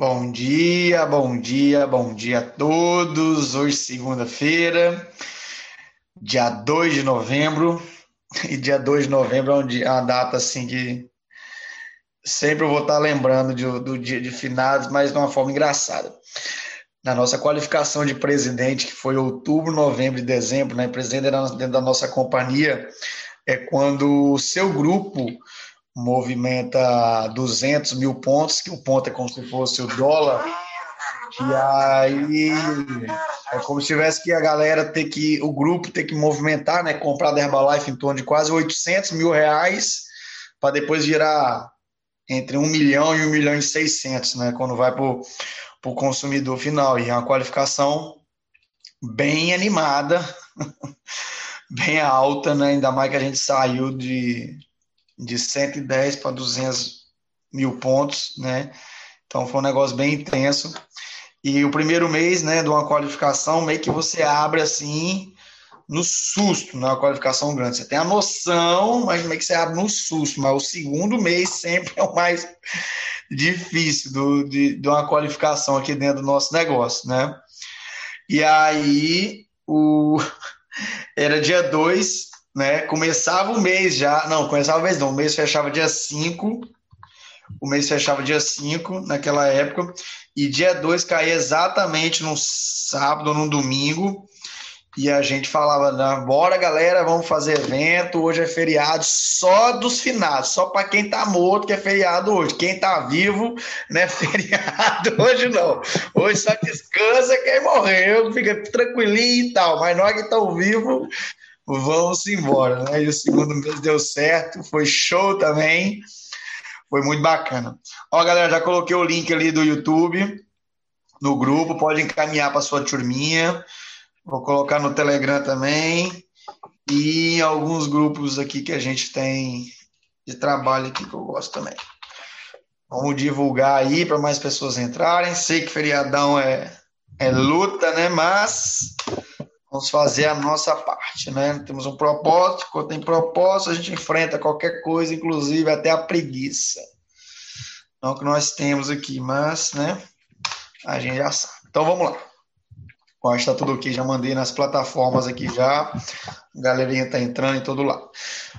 Bom dia, bom dia, bom dia a todos. Hoje, segunda-feira, dia 2 de novembro. E dia 2 de novembro é uma data assim que sempre eu vou estar lembrando de, do dia de finados, mas de uma forma engraçada. Na nossa qualificação de presidente, que foi outubro, novembro e dezembro, né? Presidente dentro da nossa companhia, é quando o seu grupo movimenta 200 mil pontos, que o ponto é como se fosse o dólar. E aí é como se tivesse que a galera ter que, o grupo ter que movimentar, né? Comprar da Herbalife em torno de quase 800 mil reais para depois virar entre 1 milhão e 1 milhão e 600, né? Quando vai para o consumidor final. E é uma qualificação bem animada, bem alta, né? Ainda mais que a gente saiu de de 110 para 200 mil pontos, né? Então foi um negócio bem intenso. E o primeiro mês, né, de uma qualificação, meio que você abre assim no susto, na qualificação grande. Você tem a noção, mas meio que você abre no susto. Mas o segundo mês sempre é o mais difícil do, de, de uma qualificação aqui dentro do nosso negócio, né? E aí, o... era dia 2, né? Começava o mês já, não, começava o mês não, o mês fechava dia 5, o mês fechava dia 5 naquela época, e dia 2 caía exatamente no sábado ou no domingo, e a gente falava, bora galera, vamos fazer evento, hoje é feriado só dos finados, só para quem tá morto que é feriado hoje, quem tá vivo não é feriado hoje não, hoje só descansa quem morreu, fica tranquilinho e tal, mas nós que estamos vivos vamos embora. Né? E o segundo mês deu certo, foi show também. Foi muito bacana. Ó, galera, já coloquei o link ali do YouTube no grupo, pode encaminhar para sua turminha. Vou colocar no Telegram também. E alguns grupos aqui que a gente tem de trabalho aqui que eu gosto também. Vamos divulgar aí para mais pessoas entrarem. Sei que feriadão é, é luta, né? Mas Vamos fazer a nossa parte, né? Temos um propósito, quando tem propósito, a gente enfrenta qualquer coisa, inclusive até a preguiça. Não que nós temos aqui, mas, né? A gente já sabe. Então vamos lá. Ó, está tudo aqui, já mandei nas plataformas aqui já. A galerinha está entrando em todo lado.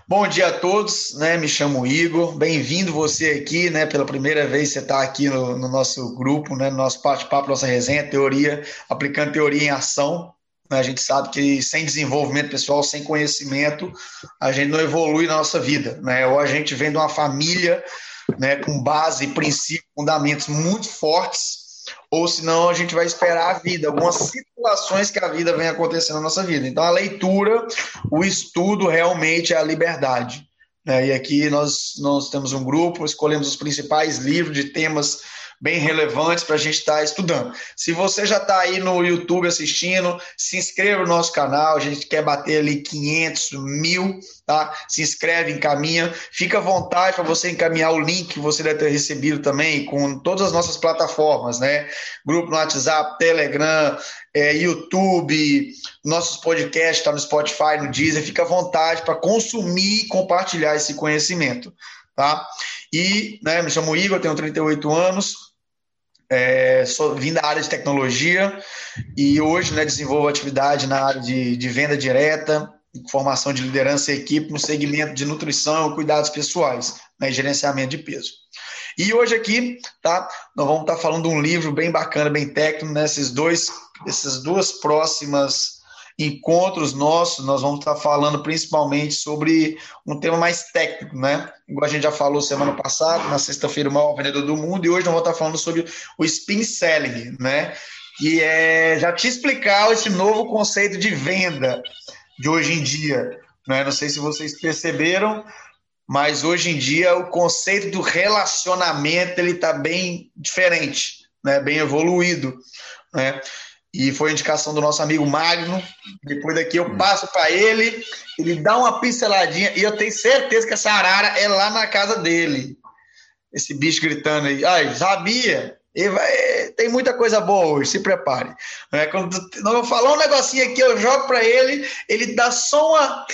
Bom dia a todos, né? Me chamo Igor. Bem-vindo você aqui, né? Pela primeira vez você está aqui no, no, nosso grupo, né? No nosso bate-papo, nossa resenha, teoria, aplicando teoria em ação. Né? A gente sabe que sem desenvolvimento pessoal, sem conhecimento, a gente não evolui na nossa vida. Né? Ou a gente vem de uma família né, com base, princípios, fundamentos muito fortes, ou senão a gente vai esperar a vida, algumas situações que a vida vem acontecendo na nossa vida. Então, a leitura, o estudo realmente é a liberdade. Né? E aqui nós, nós temos um grupo, escolhemos os principais livros de temas bem relevantes para a gente estar tá estudando. Se você já está aí no YouTube assistindo, se inscreva no nosso canal, a gente quer bater ali 500, mil, tá? Se inscreve, encaminha, fica à vontade para você encaminhar o link que você deve ter recebido também com todas as nossas plataformas, né? Grupo no WhatsApp, Telegram, é, YouTube, nossos podcasts, está no Spotify, no Deezer, fica à vontade para consumir e compartilhar esse conhecimento, tá? E, né, me chamo Igor, tenho 38 anos, é, sou, vim da área de tecnologia e hoje né, desenvolvo atividade na área de, de venda direta, formação de liderança e equipe no segmento de nutrição e cuidados pessoais, né, gerenciamento de peso. E hoje aqui, tá, nós vamos estar falando de um livro bem bacana, bem técnico, né, dois, essas duas próximas encontros nossos, nós vamos estar falando principalmente sobre um tema mais técnico, né? Igual a gente já falou semana passada, na sexta-feira, o maior vendedor do mundo, e hoje nós vamos estar falando sobre o spin selling, né? Que é já te explicar esse novo conceito de venda de hoje em dia. Né? Não sei se vocês perceberam, mas hoje em dia o conceito do relacionamento ele está bem diferente, né? bem evoluído. Né? E foi indicação do nosso amigo Magno. Depois daqui eu passo para ele, ele dá uma pinceladinha e eu tenho certeza que essa arara é lá na casa dele. Esse bicho gritando aí. Ai, sabia? Vai, tem muita coisa boa hoje, se prepare. É, quando eu falar um negocinho aqui, eu jogo para ele, ele dá só uma,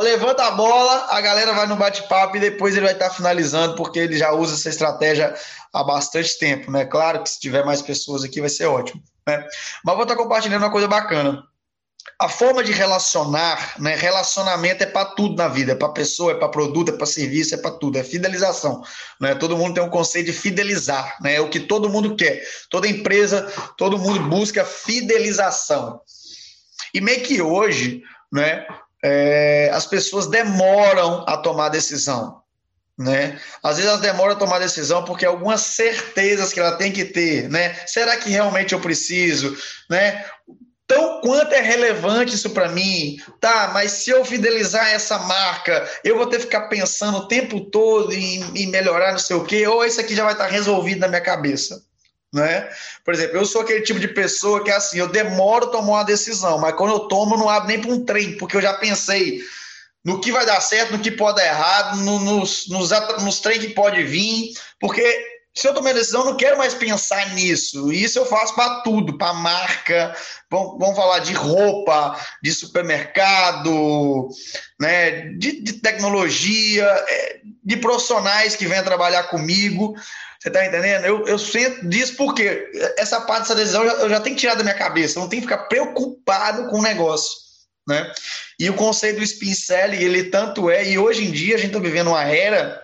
levanta a bola, a galera vai no bate-papo e depois ele vai estar finalizando, porque ele já usa essa estratégia há bastante tempo, né? Claro que se tiver mais pessoas aqui vai ser ótimo, né? Mas vou estar compartilhando uma coisa bacana. A forma de relacionar, né? Relacionamento é para tudo na vida, é para pessoa, é para produto, é para serviço, é para tudo, é fidelização, né? Todo mundo tem um conceito de fidelizar, né? É o que todo mundo quer. Toda empresa, todo mundo busca fidelização. E meio que hoje, né? é, as pessoas demoram a tomar decisão. Né? Às vezes elas demoram a tomar decisão porque algumas certezas que ela tem que ter, né? Será que realmente eu preciso, né? Tão quanto é relevante isso para mim? Tá, mas se eu fidelizar essa marca, eu vou ter que ficar pensando o tempo todo em, em melhorar não sei o quê, ou isso aqui já vai estar resolvido na minha cabeça né? Por exemplo, eu sou aquele tipo de pessoa que é assim, eu demoro a tomar uma decisão, mas quando eu tomo, eu não abro nem para um trem, porque eu já pensei no que vai dar certo, no que pode dar errado, no, nos, nos, nos trem que pode vir, porque se eu tomar a decisão, eu não quero mais pensar nisso. Isso eu faço para tudo, para marca, vamos, vamos, falar de roupa, de supermercado, né, de, de tecnologia, é, de profissionais que vêm trabalhar comigo. Você tá entendendo? Eu, eu sinto disso porque essa parte dessa decisão eu já, eu já tenho que tirar da minha cabeça. Eu não tenho que ficar preocupado com o negócio. Né? E o conceito do spin selling, ele tanto é, e hoje em dia a gente está vivendo uma era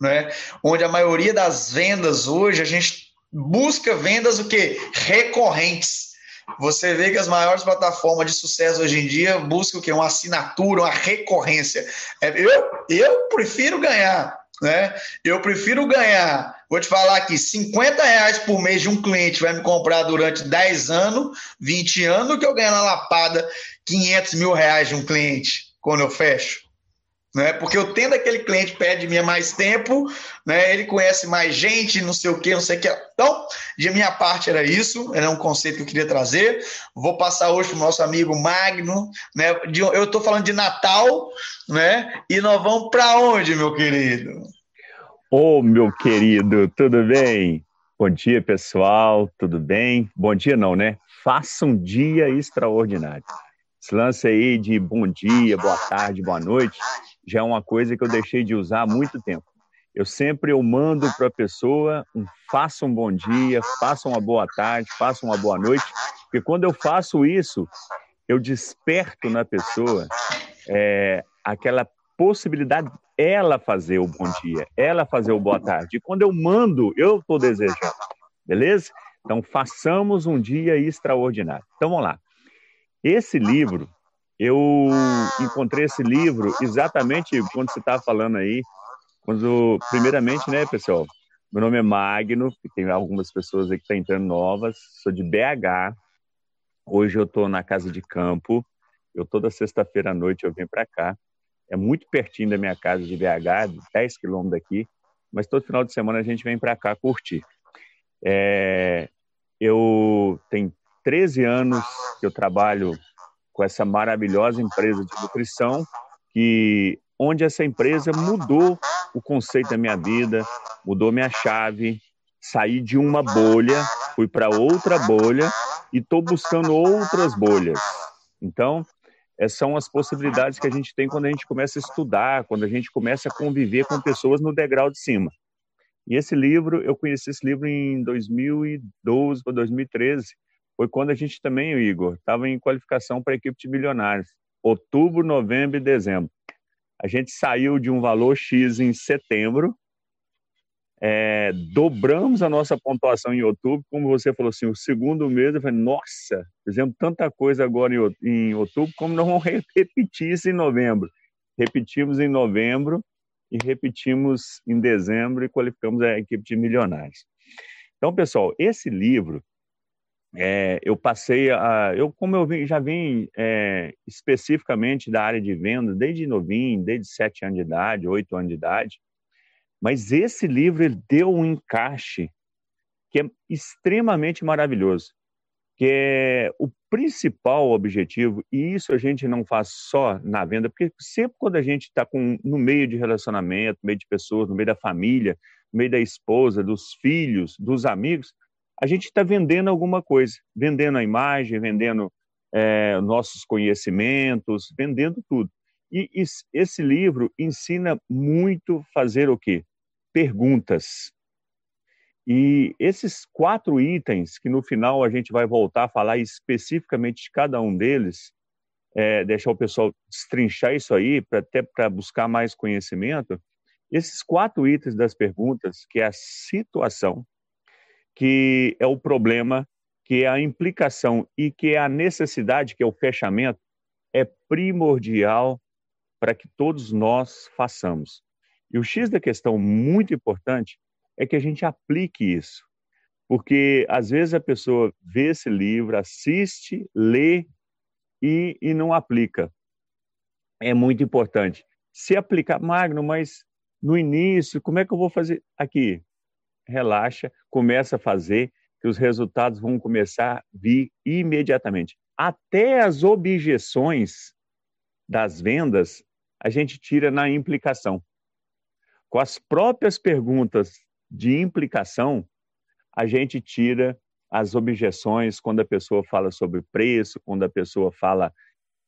né, onde a maioria das vendas hoje, a gente busca vendas o quê? Recorrentes. Você vê que as maiores plataformas de sucesso hoje em dia buscam o quê? Uma assinatura, uma recorrência. É, eu, eu prefiro ganhar né? Eu prefiro ganhar, vou te falar aqui, 50 reais por mês de um cliente vai me comprar durante 10 anos, 20 anos, que eu ganhar na lapada 500 mil reais de um cliente quando eu fecho. Né? Porque eu tendo aquele cliente perto de mim há mais tempo, né? ele conhece mais gente, não sei o que, não sei o que. Então, de minha parte era isso, era um conceito que eu queria trazer. Vou passar hoje para o nosso amigo Magno. Né? De, eu estou falando de Natal, né? E nós vamos para onde, meu querido? Ô, oh, meu querido, tudo bem? Bom dia, pessoal, tudo bem? Bom dia não, né? Faça um dia extraordinário. Esse lance aí de bom dia, boa tarde, boa noite, já é uma coisa que eu deixei de usar há muito tempo. Eu sempre eu mando para a pessoa um faça um bom dia, faça uma boa tarde, faça uma boa noite, porque quando eu faço isso, eu desperto na pessoa é, aquela possibilidade ela fazer o bom dia, ela fazer o boa tarde. E quando eu mando, eu estou desejando, beleza? Então façamos um dia extraordinário. Então vamos lá. Esse livro eu encontrei esse livro exatamente quando você estava falando aí, quando, primeiramente, né, pessoal, meu nome é Magno, tem algumas pessoas aí que estão tá entrando novas, sou de BH, hoje eu estou na casa de campo, eu toda sexta-feira à noite eu venho para cá, é muito pertinho da minha casa de BH, 10 quilômetros daqui, mas todo final de semana a gente vem para cá curtir. É, eu tenho 13 anos que eu trabalho com essa maravilhosa empresa de nutrição, que onde essa empresa mudou o conceito da minha vida, mudou minha chave, saí de uma bolha, fui para outra bolha e estou buscando outras bolhas. Então, essas são as possibilidades que a gente tem quando a gente começa a estudar, quando a gente começa a conviver com pessoas no degrau de cima. E esse livro, eu conheci esse livro em 2012 ou 2013, foi quando a gente também, Igor, estava em qualificação para a equipe de milionários. Outubro, novembro e dezembro. A gente saiu de um valor X em setembro, é, dobramos a nossa pontuação em outubro, como você falou assim, o segundo mês, eu falei, nossa, fizemos tanta coisa agora em outubro, como não vamos repetir isso em novembro. Repetimos em novembro e repetimos em dezembro e qualificamos a equipe de milionários. Então, pessoal, esse livro, é, eu passei a. Eu, como eu vim, já vim é, especificamente da área de venda desde novinho, desde sete anos de idade, oito anos de idade, mas esse livro ele deu um encaixe que é extremamente maravilhoso, que é o principal objetivo, e isso a gente não faz só na venda, porque sempre quando a gente está no meio de relacionamento, no meio de pessoas, no meio da família, no meio da esposa, dos filhos, dos amigos, a gente está vendendo alguma coisa, vendendo a imagem, vendendo é, nossos conhecimentos, vendendo tudo. E esse livro ensina muito fazer o quê? Perguntas. E esses quatro itens, que no final a gente vai voltar a falar especificamente de cada um deles, é, deixar o pessoal destrinchar isso aí, pra, até para buscar mais conhecimento, esses quatro itens das perguntas, que é a situação, que é o problema, que é a implicação e que é a necessidade, que é o fechamento, é primordial para que todos nós façamos. E o X da questão muito importante é que a gente aplique isso. Porque às vezes a pessoa vê esse livro, assiste, lê e, e não aplica. É muito importante. Se aplicar, Magno, mas no início, como é que eu vou fazer? Aqui, relaxa, começa a fazer, que os resultados vão começar a vir imediatamente. Até as objeções das vendas, a gente tira na implicação. Com as próprias perguntas de implicação, a gente tira as objeções quando a pessoa fala sobre preço, quando a pessoa fala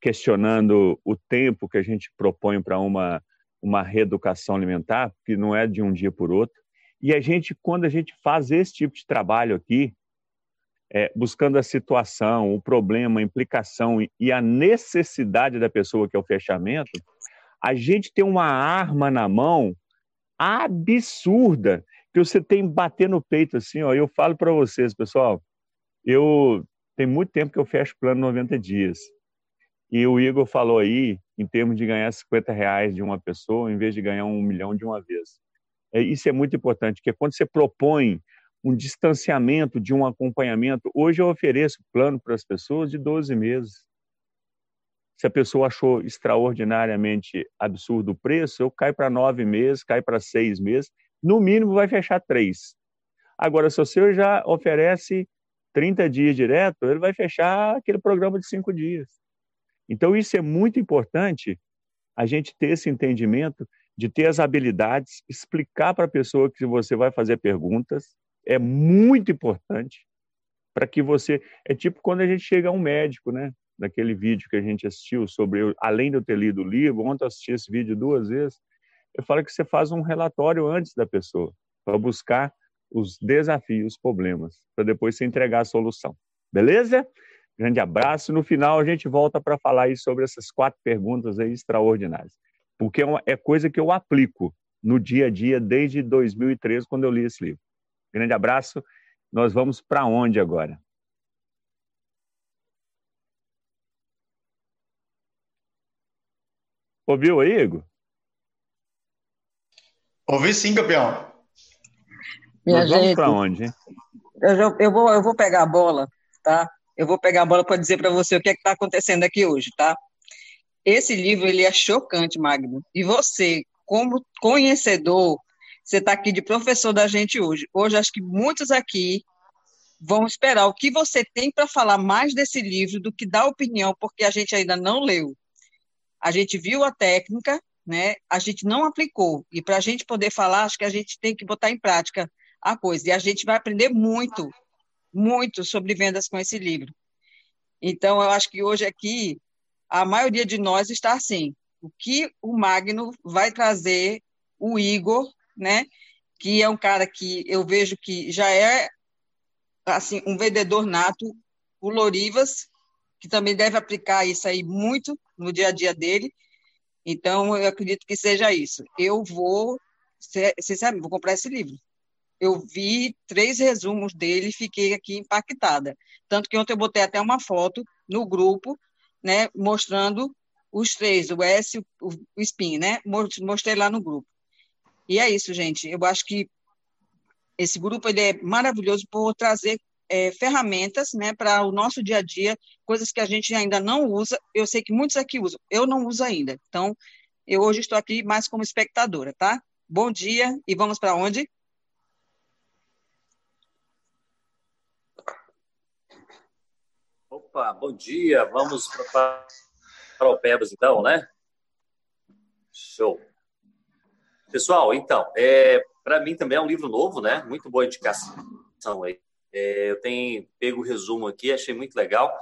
questionando o tempo que a gente propõe para uma, uma reeducação alimentar, que não é de um dia por outro. E a gente, quando a gente faz esse tipo de trabalho aqui, é, buscando a situação, o problema, a implicação e a necessidade da pessoa, que é o fechamento, a gente tem uma arma na mão absurda que você tem que bater no peito assim, ó. Eu falo para vocês, pessoal, eu tem muito tempo que eu fecho plano 90 dias. E o Igor falou aí, em termos de ganhar 50 reais de uma pessoa, em vez de ganhar um milhão de uma vez. É, isso é muito importante, porque quando você propõe um distanciamento de um acompanhamento, hoje eu ofereço plano para as pessoas de 12 meses. Se a pessoa achou extraordinariamente absurdo o preço, eu caio para nove meses, cai para seis meses, no mínimo vai fechar três. Agora, se o senhor já oferece 30 dias direto, ele vai fechar aquele programa de cinco dias. Então, isso é muito importante, a gente ter esse entendimento de ter as habilidades, explicar para a pessoa que você vai fazer perguntas, é muito importante para que você. É tipo quando a gente chega a um médico, né? naquele vídeo que a gente assistiu sobre, além de eu ter lido o livro, ontem eu assisti esse vídeo duas vezes, eu falo que você faz um relatório antes da pessoa, para buscar os desafios, os problemas, para depois você entregar a solução. Beleza? Grande abraço. No final a gente volta para falar aí sobre essas quatro perguntas aí extraordinárias, porque é, uma, é coisa que eu aplico no dia a dia desde 2013, quando eu li esse livro. Grande abraço. Nós vamos para onde agora? Ouviu aí, Igor? Ouvi sim, campeão. Minha Nós vamos para onde, hein? Eu, eu, vou, eu vou pegar a bola, tá? Eu vou pegar a bola para dizer para você o que é está acontecendo aqui hoje, tá? Esse livro ele é chocante, Magno. E você, como conhecedor, você está aqui de professor da gente hoje. Hoje acho que muitos aqui vão esperar o que você tem para falar mais desse livro do que dar opinião, porque a gente ainda não leu a gente viu a técnica, né? A gente não aplicou. E para a gente poder falar, acho que a gente tem que botar em prática a coisa. E a gente vai aprender muito, muito sobre vendas com esse livro. Então, eu acho que hoje aqui, a maioria de nós está assim. O que o Magno vai trazer, o Igor, né? Que é um cara que eu vejo que já é assim um vendedor nato, o Lorivas, que também deve aplicar isso aí muito no dia a dia dele. Então, eu acredito que seja isso. Eu vou, sinceramente, vou comprar esse livro. Eu vi três resumos dele e fiquei aqui impactada. Tanto que ontem eu botei até uma foto no grupo, né, mostrando os três, o S, o, o Spin, né? Mostrei lá no grupo. E é isso, gente. Eu acho que esse grupo ele é maravilhoso por trazer é, ferramentas né, para o nosso dia a dia, coisas que a gente ainda não usa. Eu sei que muitos aqui usam, eu não uso ainda. Então, eu hoje estou aqui mais como espectadora, tá? Bom dia e vamos para onde? Opa, bom dia. Vamos para o Pebas, então, né? Show. Pessoal, então, é, para mim também é um livro novo, né? Muito boa indicação aí. É, eu tenho pego o resumo aqui, achei muito legal.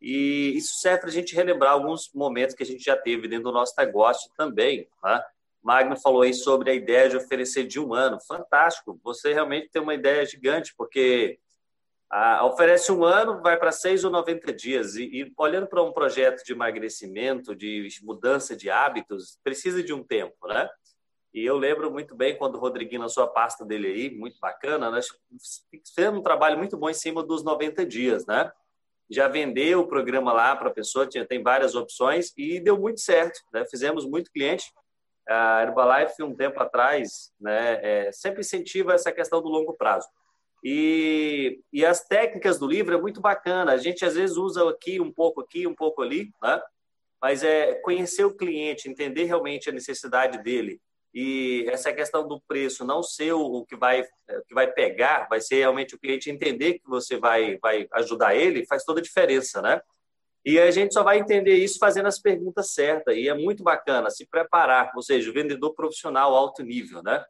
E isso serve para a gente relembrar alguns momentos que a gente já teve dentro do nosso negócio também. Tá? Magno falou aí sobre a ideia de oferecer de um ano. Fantástico! Você realmente tem uma ideia gigante, porque a, oferece um ano, vai para seis ou 90 dias. E, e olhando para um projeto de emagrecimento, de mudança de hábitos, precisa de um tempo, né? E eu lembro muito bem quando o Rodriguinho lançou a pasta dele aí, muito bacana, nós fizemos um trabalho muito bom em cima dos 90 dias, né? Já vendeu o programa lá para a pessoa, tinha, tem várias opções e deu muito certo, né? Fizemos muito cliente. A Herbalife, um tempo atrás, né, é, sempre incentiva essa questão do longo prazo. E, e as técnicas do livro é muito bacana. A gente às vezes usa aqui um pouco aqui, um pouco ali, né? Mas é conhecer o cliente, entender realmente a necessidade dele e essa questão do preço não ser o que vai o que vai pegar, vai ser realmente o cliente entender que você vai vai ajudar ele, faz toda a diferença, né? E a gente só vai entender isso fazendo as perguntas certas. E é muito bacana se preparar, ou seja, vendedor profissional alto nível, né?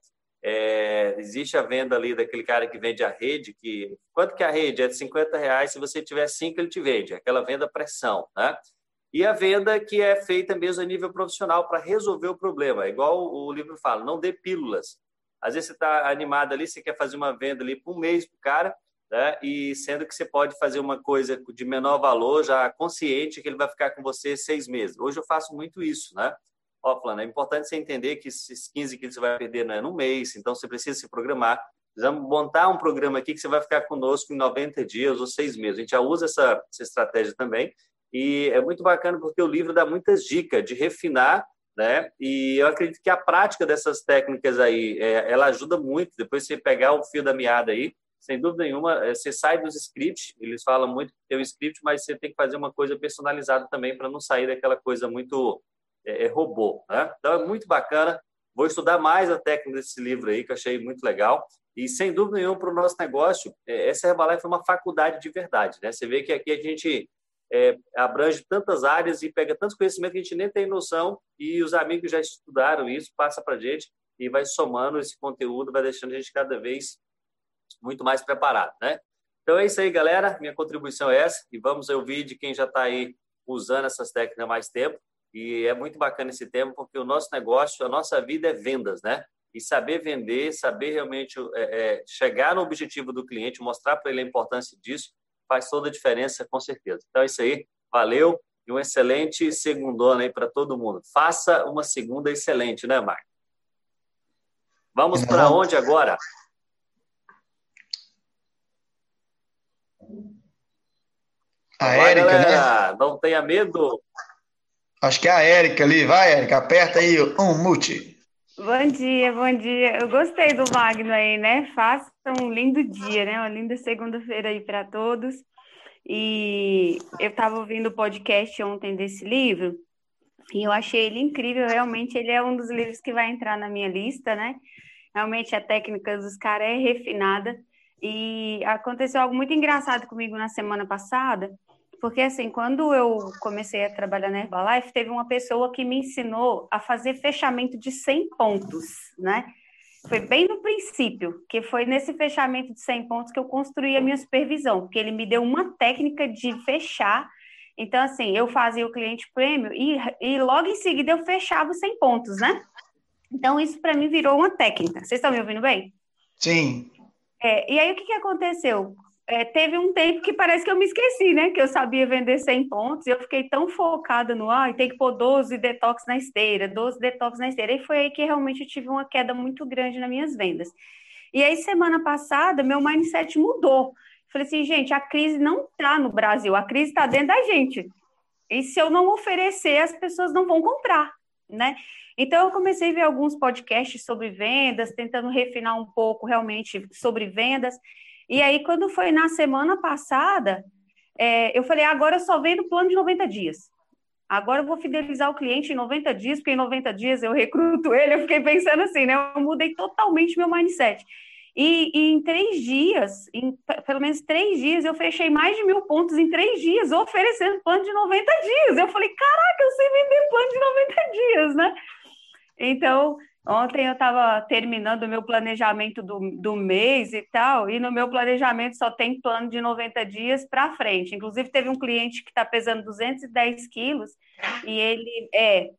É, existe a venda ali daquele cara que vende a rede, que quanto que é a rede é de 50 reais, se você tiver cinco ele te vende, aquela venda pressão, né? E a venda que é feita mesmo a nível profissional para resolver o problema. Igual o livro fala, não dê pílulas. Às vezes você está animado ali, você quer fazer uma venda ali por um mês para o cara, né? e sendo que você pode fazer uma coisa de menor valor, já consciente que ele vai ficar com você seis meses. Hoje eu faço muito isso, né? Ó, Flana, é importante você entender que esses 15 quilos você vai perder né, no mês, então você precisa se programar. Precisamos montar um programa aqui que você vai ficar conosco em 90 dias ou seis meses. A gente já usa essa, essa estratégia também. E é muito bacana porque o livro dá muitas dicas de refinar, né? E eu acredito que a prática dessas técnicas aí, é, ela ajuda muito. Depois você pegar o fio da meada aí, sem dúvida nenhuma, é, você sai dos scripts. Eles falam muito que tem o script, mas você tem que fazer uma coisa personalizada também para não sair daquela coisa muito é, é, robô, né? Então é muito bacana. Vou estudar mais a técnica desse livro aí, que eu achei muito legal. E, sem dúvida nenhuma, para o nosso negócio, é, essa Herbalife é uma faculdade de verdade. Né? Você vê que aqui a gente é, abrange tantas áreas e pega tantos conhecimentos que a gente nem tem noção e os amigos já estudaram isso, passa para a gente e vai somando esse conteúdo, vai deixando a gente cada vez muito mais preparado, né? Então é isso aí, galera. Minha contribuição é essa e vamos ouvir de quem já está aí usando essas técnicas há mais tempo. E é muito bacana esse tema porque o nosso negócio, a nossa vida é vendas, né? E saber vender, saber realmente é, é, chegar no objetivo do cliente, mostrar para ele a importância disso, faz toda a diferença, com certeza. Então é isso aí, valeu e um excelente segundona aí para todo mundo. Faça uma segunda excelente, né, Marco? Vamos para onde agora? A Vai, Érica, galera, né? Não tenha medo. Acho que é a Érica ali. Vai, Érica, aperta aí um mute. Bom dia, bom dia. Eu gostei do Magno aí, né? Faça um lindo dia, né? Uma linda segunda-feira aí para todos. E eu estava ouvindo o podcast ontem desse livro e eu achei ele incrível. Realmente, ele é um dos livros que vai entrar na minha lista, né? Realmente, a técnica dos caras é refinada. E aconteceu algo muito engraçado comigo na semana passada, porque, assim, quando eu comecei a trabalhar na Herbalife, teve uma pessoa que me ensinou a fazer fechamento de 100 pontos, né? Foi bem no princípio, que foi nesse fechamento de 100 pontos que eu construí a minha supervisão, porque ele me deu uma técnica de fechar. Então, assim, eu fazia o cliente prêmio e, e logo em seguida eu fechava os 100 pontos, né? Então, isso para mim virou uma técnica. Vocês estão me ouvindo bem? Sim. É, e aí, o que, que aconteceu? É, teve um tempo que parece que eu me esqueci, né? Que eu sabia vender 100 pontos e eu fiquei tão focada no, ah, tem que pôr 12 detox na esteira, 12 detox na esteira. E foi aí que realmente eu tive uma queda muito grande nas minhas vendas. E aí, semana passada, meu mindset mudou. Falei assim, gente, a crise não está no Brasil, a crise está dentro da gente. E se eu não oferecer, as pessoas não vão comprar, né? Então, eu comecei a ver alguns podcasts sobre vendas, tentando refinar um pouco realmente sobre vendas. E aí, quando foi na semana passada, é, eu falei, agora eu só vendo plano de 90 dias. Agora eu vou fidelizar o cliente em 90 dias, porque em 90 dias eu recruto ele. Eu fiquei pensando assim, né? Eu mudei totalmente meu mindset. E, e, em três dias, em pelo menos três dias, eu fechei mais de mil pontos em três dias, oferecendo plano de 90 dias. Eu falei, caraca, eu sei vender plano de 90 dias, né? Então, Ontem eu estava terminando o meu planejamento do, do mês e tal, e no meu planejamento só tem plano de 90 dias para frente. Inclusive, teve um cliente que está pesando 210 quilos e ele é.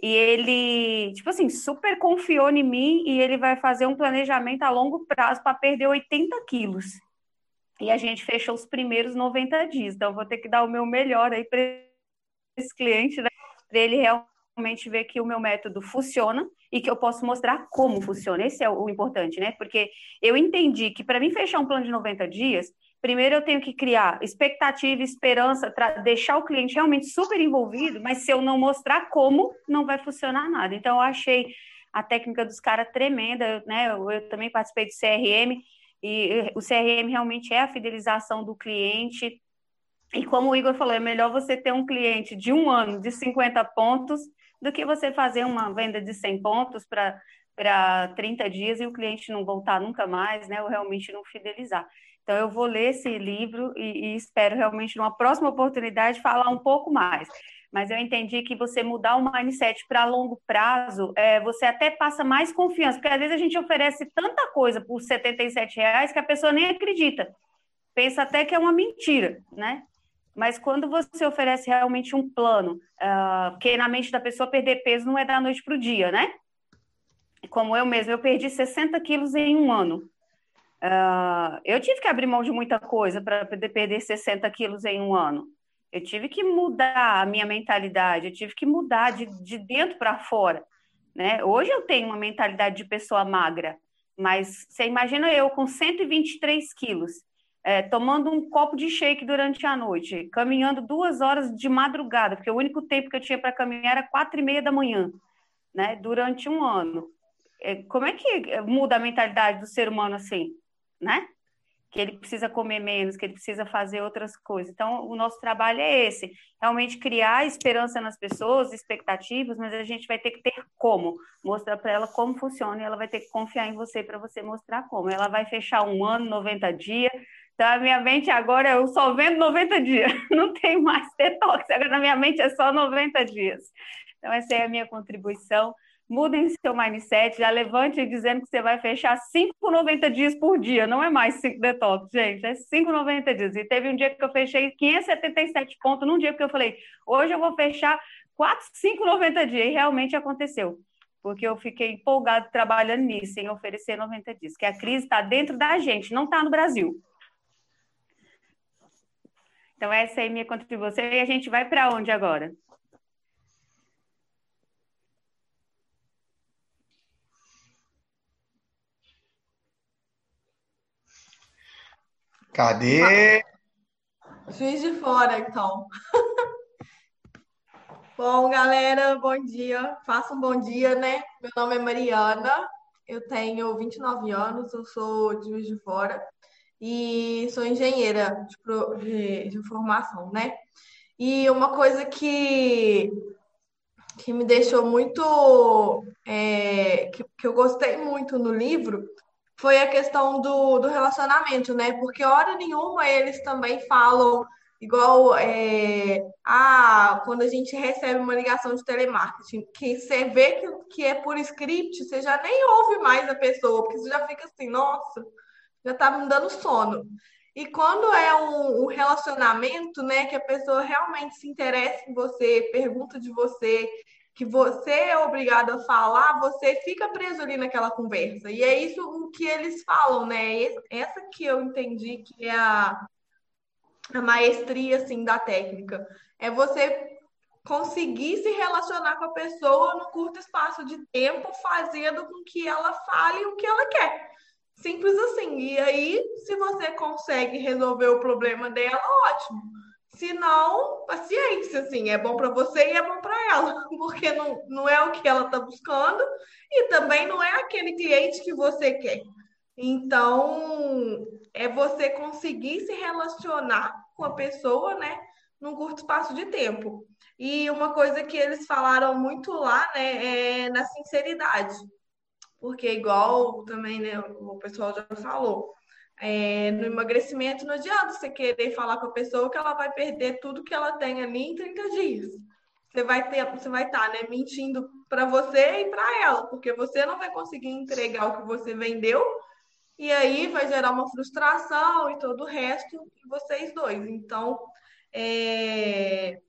E ele, tipo assim, super confiou em mim e ele vai fazer um planejamento a longo prazo para perder 80 quilos. E a gente fechou os primeiros 90 dias. Então, vou ter que dar o meu melhor aí para esse cliente, né? para ele realmente ver que o meu método funciona e que eu posso mostrar como funciona. Esse é o importante, né? Porque eu entendi que para mim fechar um plano de 90 dias, primeiro eu tenho que criar expectativa, esperança, deixar o cliente realmente super envolvido, mas se eu não mostrar como, não vai funcionar nada. Então, eu achei a técnica dos caras tremenda, né? Eu, eu também participei do CRM e o CRM realmente é a fidelização do cliente. E como o Igor falou, é melhor você ter um cliente de um ano de 50 pontos do que você fazer uma venda de 100 pontos para para 30 dias e o cliente não voltar nunca mais, né? Ou realmente não fidelizar. Então, eu vou ler esse livro e, e espero realmente, numa próxima oportunidade, falar um pouco mais. Mas eu entendi que você mudar o mindset para longo prazo, é, você até passa mais confiança, porque às vezes a gente oferece tanta coisa por 77 reais que a pessoa nem acredita. Pensa até que é uma mentira, né? Mas quando você oferece realmente um plano, uh, porque na mente da pessoa perder peso não é da noite para o dia, né? Como eu mesma, eu perdi 60 quilos em um ano. Uh, eu tive que abrir mão de muita coisa para poder perder 60 quilos em um ano. Eu tive que mudar a minha mentalidade, eu tive que mudar de, de dentro para fora. Né? Hoje eu tenho uma mentalidade de pessoa magra, mas você imagina eu com 123 quilos é, tomando um copo de shake durante a noite, caminhando duas horas de madrugada, porque o único tempo que eu tinha para caminhar era quatro e meia da manhã, né? Durante um ano. É, como é que muda a mentalidade do ser humano assim, né? Que ele precisa comer menos, que ele precisa fazer outras coisas. Então, o nosso trabalho é esse: realmente criar esperança nas pessoas, expectativas, mas a gente vai ter que ter como mostrar para ela como funciona e ela vai ter que confiar em você para você mostrar como. Ela vai fechar um ano, 90 dias, então, a minha mente agora, eu só vendo 90 dias, não tem mais detox, agora na minha mente é só 90 dias. Então, essa é a minha contribuição. Mudem seu mindset, já levante dizendo que você vai fechar 5, 90 dias por dia, não é mais 5 detox, gente, é 5, 90 dias. E teve um dia que eu fechei 577 pontos, num dia que eu falei, hoje eu vou fechar 4, 5, 90 dias, e realmente aconteceu. Porque eu fiquei empolgado trabalhando nisso, em oferecer 90 dias, que a crise está dentro da gente, não está no Brasil. Então, essa é a minha contribuição. E a gente vai para onde agora? Cadê? Juiz de fora, então. bom, galera, bom dia. Faça um bom dia, né? Meu nome é Mariana, eu tenho 29 anos, eu sou de Juiz de Fora e sou engenheira de, de, de formação, né? E uma coisa que, que me deixou muito. É, que, que eu gostei muito no livro foi a questão do, do relacionamento, né? Porque hora nenhuma eles também falam igual é, ah, quando a gente recebe uma ligação de telemarketing, que você vê que, que é por script, você já nem ouve mais a pessoa, porque você já fica assim, nossa, já tá me dando sono. E quando é um, um, relacionamento, né, que a pessoa realmente se interessa em você, pergunta de você, que você é obrigado a falar, você fica preso ali naquela conversa. E é isso o que eles falam, né? Essa que eu entendi que é a, a maestria, assim, da técnica. É você conseguir se relacionar com a pessoa no curto espaço de tempo, fazendo com que ela fale o que ela quer. Simples assim. E aí, se você consegue resolver o problema dela, ótimo. Se não, paciência, assim, é bom para você e é bom para ela, porque não, não é o que ela está buscando e também não é aquele cliente que você quer. Então, é você conseguir se relacionar com a pessoa, né, num curto espaço de tempo. E uma coisa que eles falaram muito lá, né, é na sinceridade porque igual também né, o pessoal já falou, é, no emagrecimento não adianta você querer falar com a pessoa que ela vai perder tudo que ela tem ali em 30 dias. você vai ter, você vai estar, tá, né, mentindo para você e para ela, porque você não vai conseguir entregar o que você vendeu, e aí vai gerar uma frustração e todo o resto vocês dois. Então, é,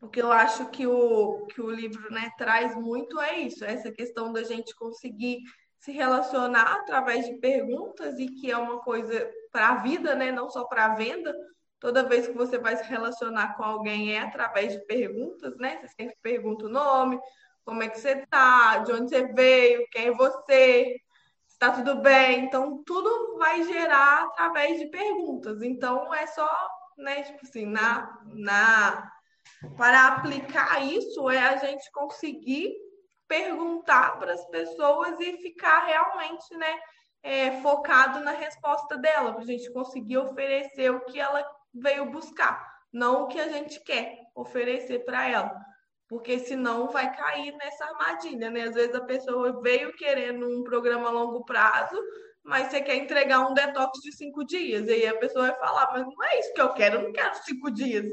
o que eu acho que o, que o livro né, traz muito é isso, essa questão da gente conseguir se relacionar através de perguntas e que é uma coisa para a vida, né, não só para a venda, Toda vez que você vai se relacionar com alguém é através de perguntas, né? Você sempre pergunta o nome, como é que você tá, de onde você veio, quem é você, está tudo bem. Então, tudo vai gerar através de perguntas. Então, é só, né, tipo assim, na, na para aplicar isso é a gente conseguir perguntar para as pessoas e ficar realmente, né, é, focado na resposta dela, para a gente conseguir oferecer o que ela veio buscar, não o que a gente quer oferecer para ela. Porque senão vai cair nessa armadilha, né? Às vezes a pessoa veio querendo um programa a longo prazo, mas você quer entregar um detox de cinco dias. E aí a pessoa vai falar, mas não é isso que eu quero, eu não quero cinco dias.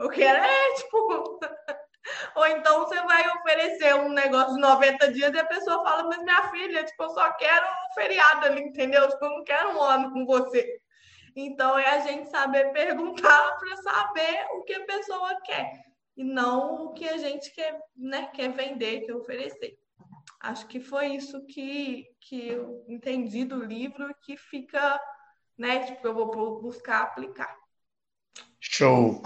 Eu quero é, tipo. Ou então você vai oferecer um negócio de 90 dias e a pessoa fala, mas minha filha, tipo, eu só quero um feriado ali, entendeu? Tipo, eu não quero um ano com você. Então, é a gente saber perguntar para saber o que a pessoa quer e não o que a gente quer, né, quer vender, quer oferecer. Acho que foi isso que, que eu entendi do livro que fica, né, tipo, eu vou buscar aplicar. Show.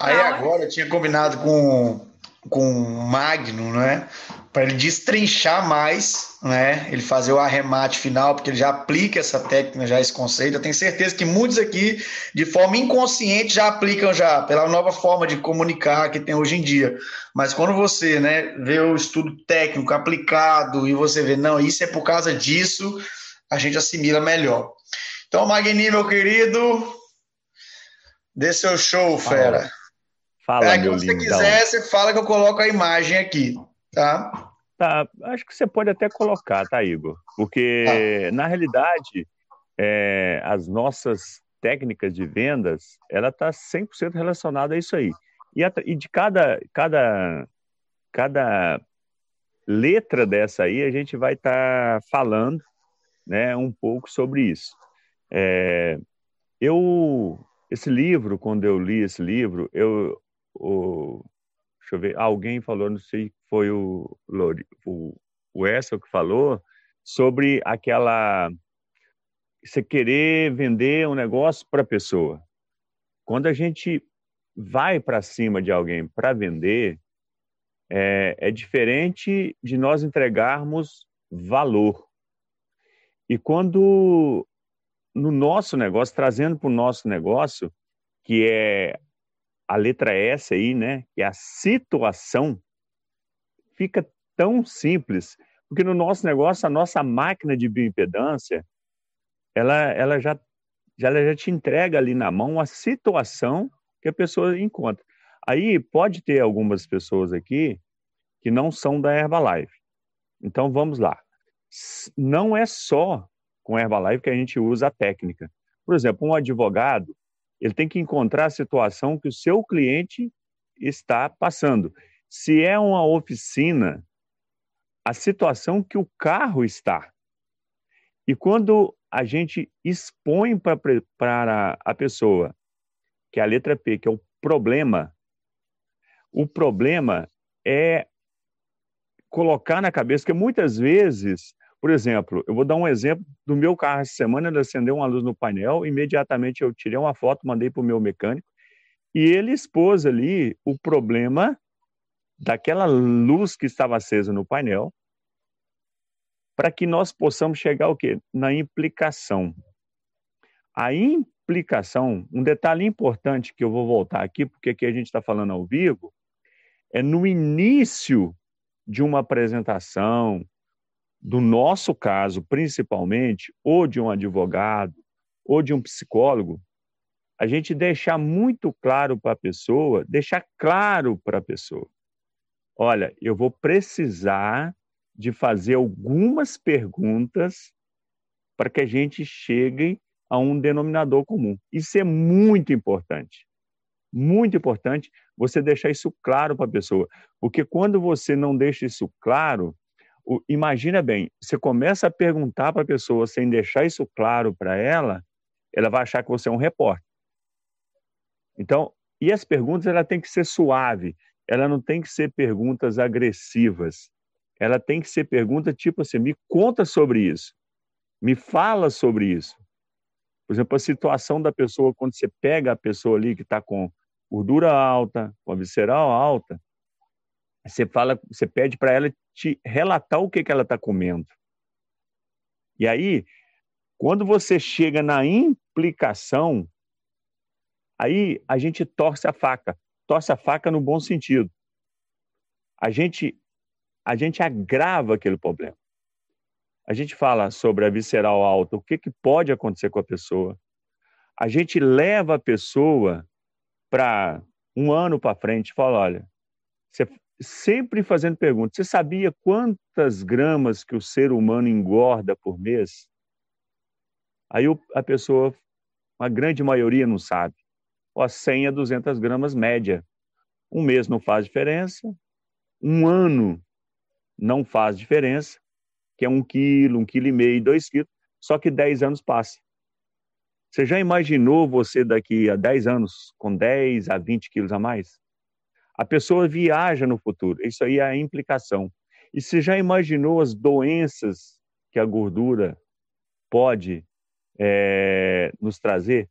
Aí agora eu tinha combinado com com o Magno, né? Para ele destrinchar mais, né? Ele fazer o arremate final, porque ele já aplica essa técnica, já esse conceito. Eu tenho certeza que muitos aqui, de forma inconsciente, já aplicam já, pela nova forma de comunicar que tem hoje em dia. Mas quando você, né, vê o estudo técnico aplicado e você vê, não, isso é por causa disso, a gente assimila melhor. Então, Magni, meu querido, dê seu show, fera. Fala, é, meu lindo. Se você quiser, você fala que eu coloco a imagem aqui, tá? Tá, acho que você pode até colocar, tá, Igor? Porque, tá. na realidade, é, as nossas técnicas de vendas, ela está 100% relacionada a isso aí. E, a, e de cada, cada, cada letra dessa aí, a gente vai estar tá falando né, um pouco sobre isso. É, eu, esse livro, quando eu li esse livro, eu, o, deixa eu ver, alguém falou, não sei se foi o, o, o Essel que falou, sobre aquela você querer vender um negócio para a pessoa. Quando a gente vai para cima de alguém para vender, é, é, diferente de nós entregarmos valor. E quando no nosso negócio, trazendo para o nosso negócio, que é a letra S aí, né, que é a situação, fica tão simples, porque no nosso negócio, a nossa máquina de bioimpedância, ela, ela, já, já, ela já te entrega ali na mão a situação que a pessoa encontra. Aí pode ter algumas pessoas aqui que não são da Herbalife. Então vamos lá. Não é só com Herbalife que a gente usa a técnica. Por exemplo, um advogado, ele tem que encontrar a situação que o seu cliente está passando. Se é uma oficina, a situação que o carro está. E quando a gente expõe para a pessoa, que é a letra P, que é o problema, o problema é colocar na cabeça que muitas vezes por exemplo, eu vou dar um exemplo do meu carro essa semana, ele acendeu uma luz no painel, imediatamente eu tirei uma foto, mandei para o meu mecânico, e ele expôs ali o problema daquela luz que estava acesa no painel, para que nós possamos chegar ao quê? Na implicação. A implicação, um detalhe importante que eu vou voltar aqui, porque aqui a gente está falando ao vivo, é no início de uma apresentação, do nosso caso, principalmente, ou de um advogado, ou de um psicólogo, a gente deixar muito claro para a pessoa, deixar claro para a pessoa: olha, eu vou precisar de fazer algumas perguntas para que a gente chegue a um denominador comum. Isso é muito importante. Muito importante, você deixar isso claro para a pessoa. Porque quando você não deixa isso claro, o, imagina bem, você começa a perguntar para a pessoa sem deixar isso claro para ela, ela vai achar que você é um repórter. Então, e as perguntas ela tem que ser suave, ela não tem que ser perguntas agressivas. Ela tem que ser pergunta tipo assim, me conta sobre isso. Me fala sobre isso. Por exemplo, a situação da pessoa quando você pega a pessoa ali que está com gordura alta, com a visceral alta, você fala, você pede para ela te relatar o que, que ela está comendo. E aí, quando você chega na implicação, aí a gente torce a faca, torce a faca no bom sentido. A gente a gente agrava aquele problema. A gente fala sobre a visceral alta, o que, que pode acontecer com a pessoa. A gente leva a pessoa para um ano para frente, fala, olha, você sempre fazendo perguntas. Você sabia quantas gramas que o ser humano engorda por mês? Aí a pessoa, a grande maioria não sabe. Ó, 100 a 200 gramas média. Um mês não faz diferença, um ano não faz diferença, que é um quilo, um quilo e meio, dois quilos, só que 10 anos passa. Você já imaginou você daqui a 10 anos com 10 a 20 quilos a mais? A pessoa viaja no futuro. Isso aí é a implicação. E você já imaginou as doenças que a gordura pode é, nos trazer?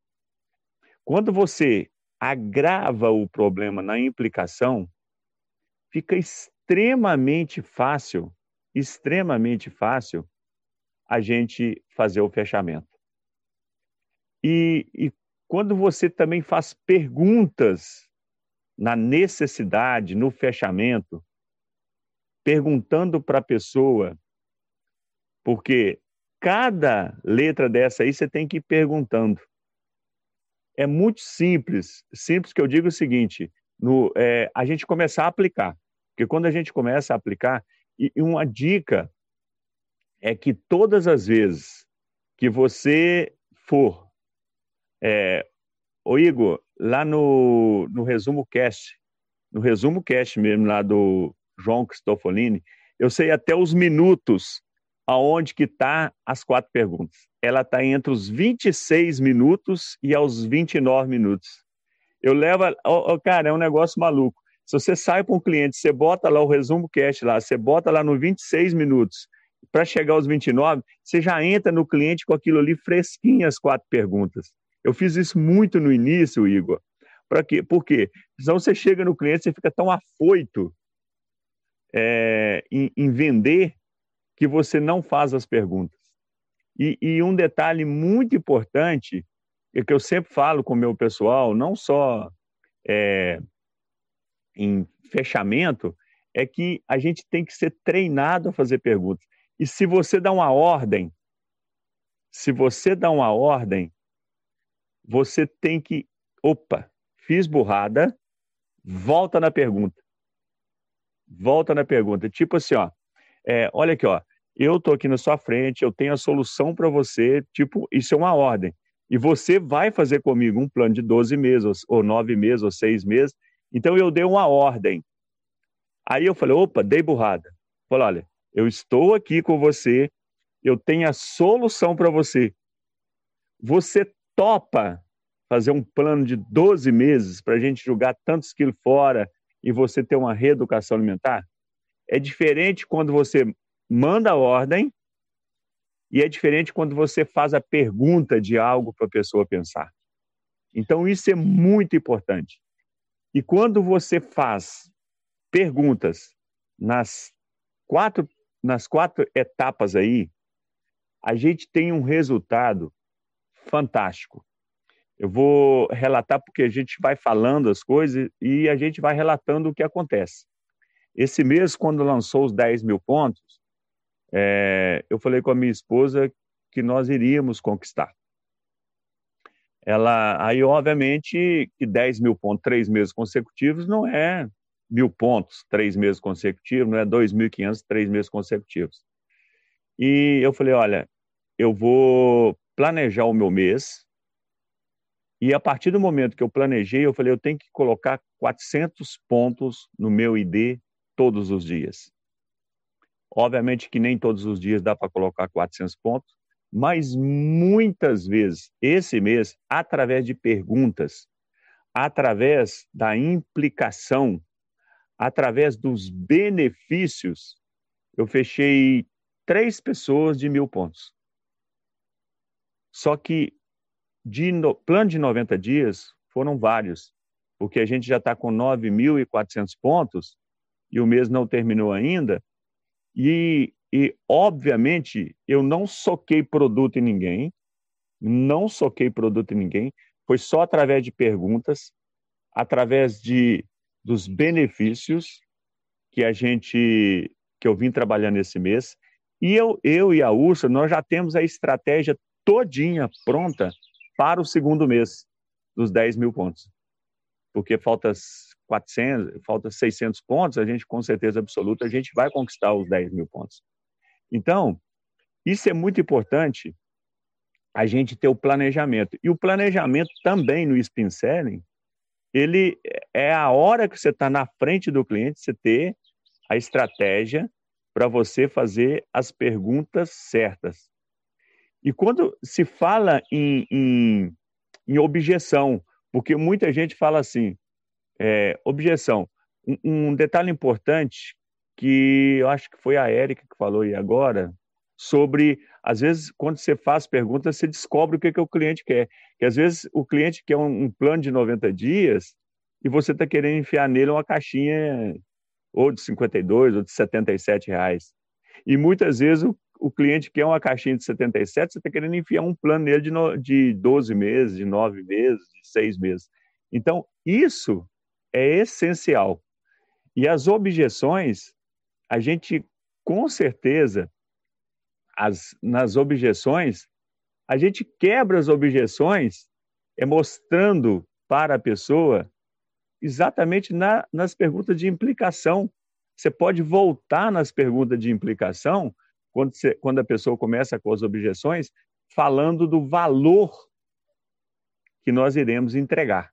Quando você agrava o problema na implicação, fica extremamente fácil, extremamente fácil a gente fazer o fechamento. E, e quando você também faz perguntas na necessidade, no fechamento, perguntando para a pessoa, porque cada letra dessa aí você tem que ir perguntando. É muito simples, simples que eu digo o seguinte, no, é, a gente começar a aplicar, porque quando a gente começa a aplicar, e, e uma dica é que todas as vezes que você for, é, ô Igor, lá no, no resumo cast, no resumo cast mesmo lá do João Cristofolini, eu sei até os minutos aonde que tá as quatro perguntas. Ela está entre os 26 minutos e aos 29 minutos. Eu levo, oh, oh, cara, é um negócio maluco. Se você sai para um cliente, você bota lá o resumo cast lá, você bota lá no 26 minutos, para chegar aos 29, você já entra no cliente com aquilo ali fresquinho as quatro perguntas. Eu fiz isso muito no início, Igor. Para quê? Por quê? Senão você chega no cliente, você fica tão afoito é, em, em, vender que você não faz as perguntas. E, e, um detalhe muito importante, é que eu sempre falo com o meu pessoal, não só é, em fechamento, é que a gente tem que ser treinado a fazer perguntas. E se você dá uma ordem, se você dá uma ordem, você tem que, opa, fiz burrada, volta na pergunta. Volta na pergunta. Tipo assim, ó, é, olha aqui, ó, eu tô aqui na sua frente, eu tenho a solução para você, tipo, isso é uma ordem. E você vai fazer comigo um plano de 12 meses, ou 9 meses, ou 6 meses. Então eu dei uma ordem. Aí eu falei, opa, dei burrada. Falei, olha, eu estou aqui com você, eu tenho a solução para você. Você topa fazer um plano de 12 meses para a gente jogar tantos quilos fora e você ter uma reeducação alimentar? É diferente quando você manda a ordem e é diferente quando você faz a pergunta de algo para a pessoa pensar. Então, isso é muito importante. E quando você faz perguntas nas quatro, nas quatro etapas aí, a gente tem um resultado fantástico. Eu vou relatar porque a gente vai falando as coisas e a gente vai relatando o que acontece. Esse mês, quando lançou os 10 mil pontos, é, eu falei com a minha esposa que nós iríamos conquistar. Ela, aí, obviamente, que 10 mil pontos, três meses consecutivos, não é mil pontos, três meses consecutivos, não é 2.500, três meses consecutivos. E eu falei, olha, eu vou planejar o meu mês E a partir do momento que eu planejei, eu falei, eu tenho que colocar 400 pontos no meu ID todos os dias. Obviamente que nem todos os dias dá para colocar 400 pontos, mas muitas vezes, esse mês, através de perguntas, através da implicação, através dos benefícios, eu fechei três pessoas de mil pontos. Só que de no, plano de 90 dias foram vários, porque a gente já está com 9.400 pontos e o mês não terminou ainda. E, e, obviamente, eu não soquei produto em ninguém, não soquei produto em ninguém, foi só através de perguntas, através de dos benefícios que a gente que eu vim trabalhando esse mês. E eu, eu e a Ursa, nós já temos a estratégia todinha pronta para o segundo mês dos 10 mil pontos. Porque falta 400, falta 600 pontos, a gente, com certeza absoluta, a gente vai conquistar os 10 mil pontos. Então, isso é muito importante, a gente ter o planejamento. E o planejamento também no spin selling, ele é a hora que você está na frente do cliente, você ter a estratégia para você fazer as perguntas certas. E quando se fala em, em, em objeção, porque muita gente fala assim, é, objeção. Um, um, detalhe importante que eu acho que foi a Érica que falou aí agora, sobre, às vezes, quando você faz perguntas, você descobre o que, que o cliente quer. Que às vezes o cliente quer um, um plano de 90 dias e você está querendo enfiar nele uma caixinha ou de 52 ou de 77 reais. E muitas vezes o, o cliente quer uma caixinha de 77, você está querendo enfiar um plano nele de, no, de 12 meses, de 9 meses, de 6 meses. Então, isso é essencial. E as objeções, a gente, com certeza, as, nas objeções, a gente quebra as objeções é mostrando para a pessoa exatamente na, nas perguntas de implicação. Você pode voltar nas perguntas de implicação quando, você, quando a pessoa começa com as objeções, falando do valor que nós iremos entregar,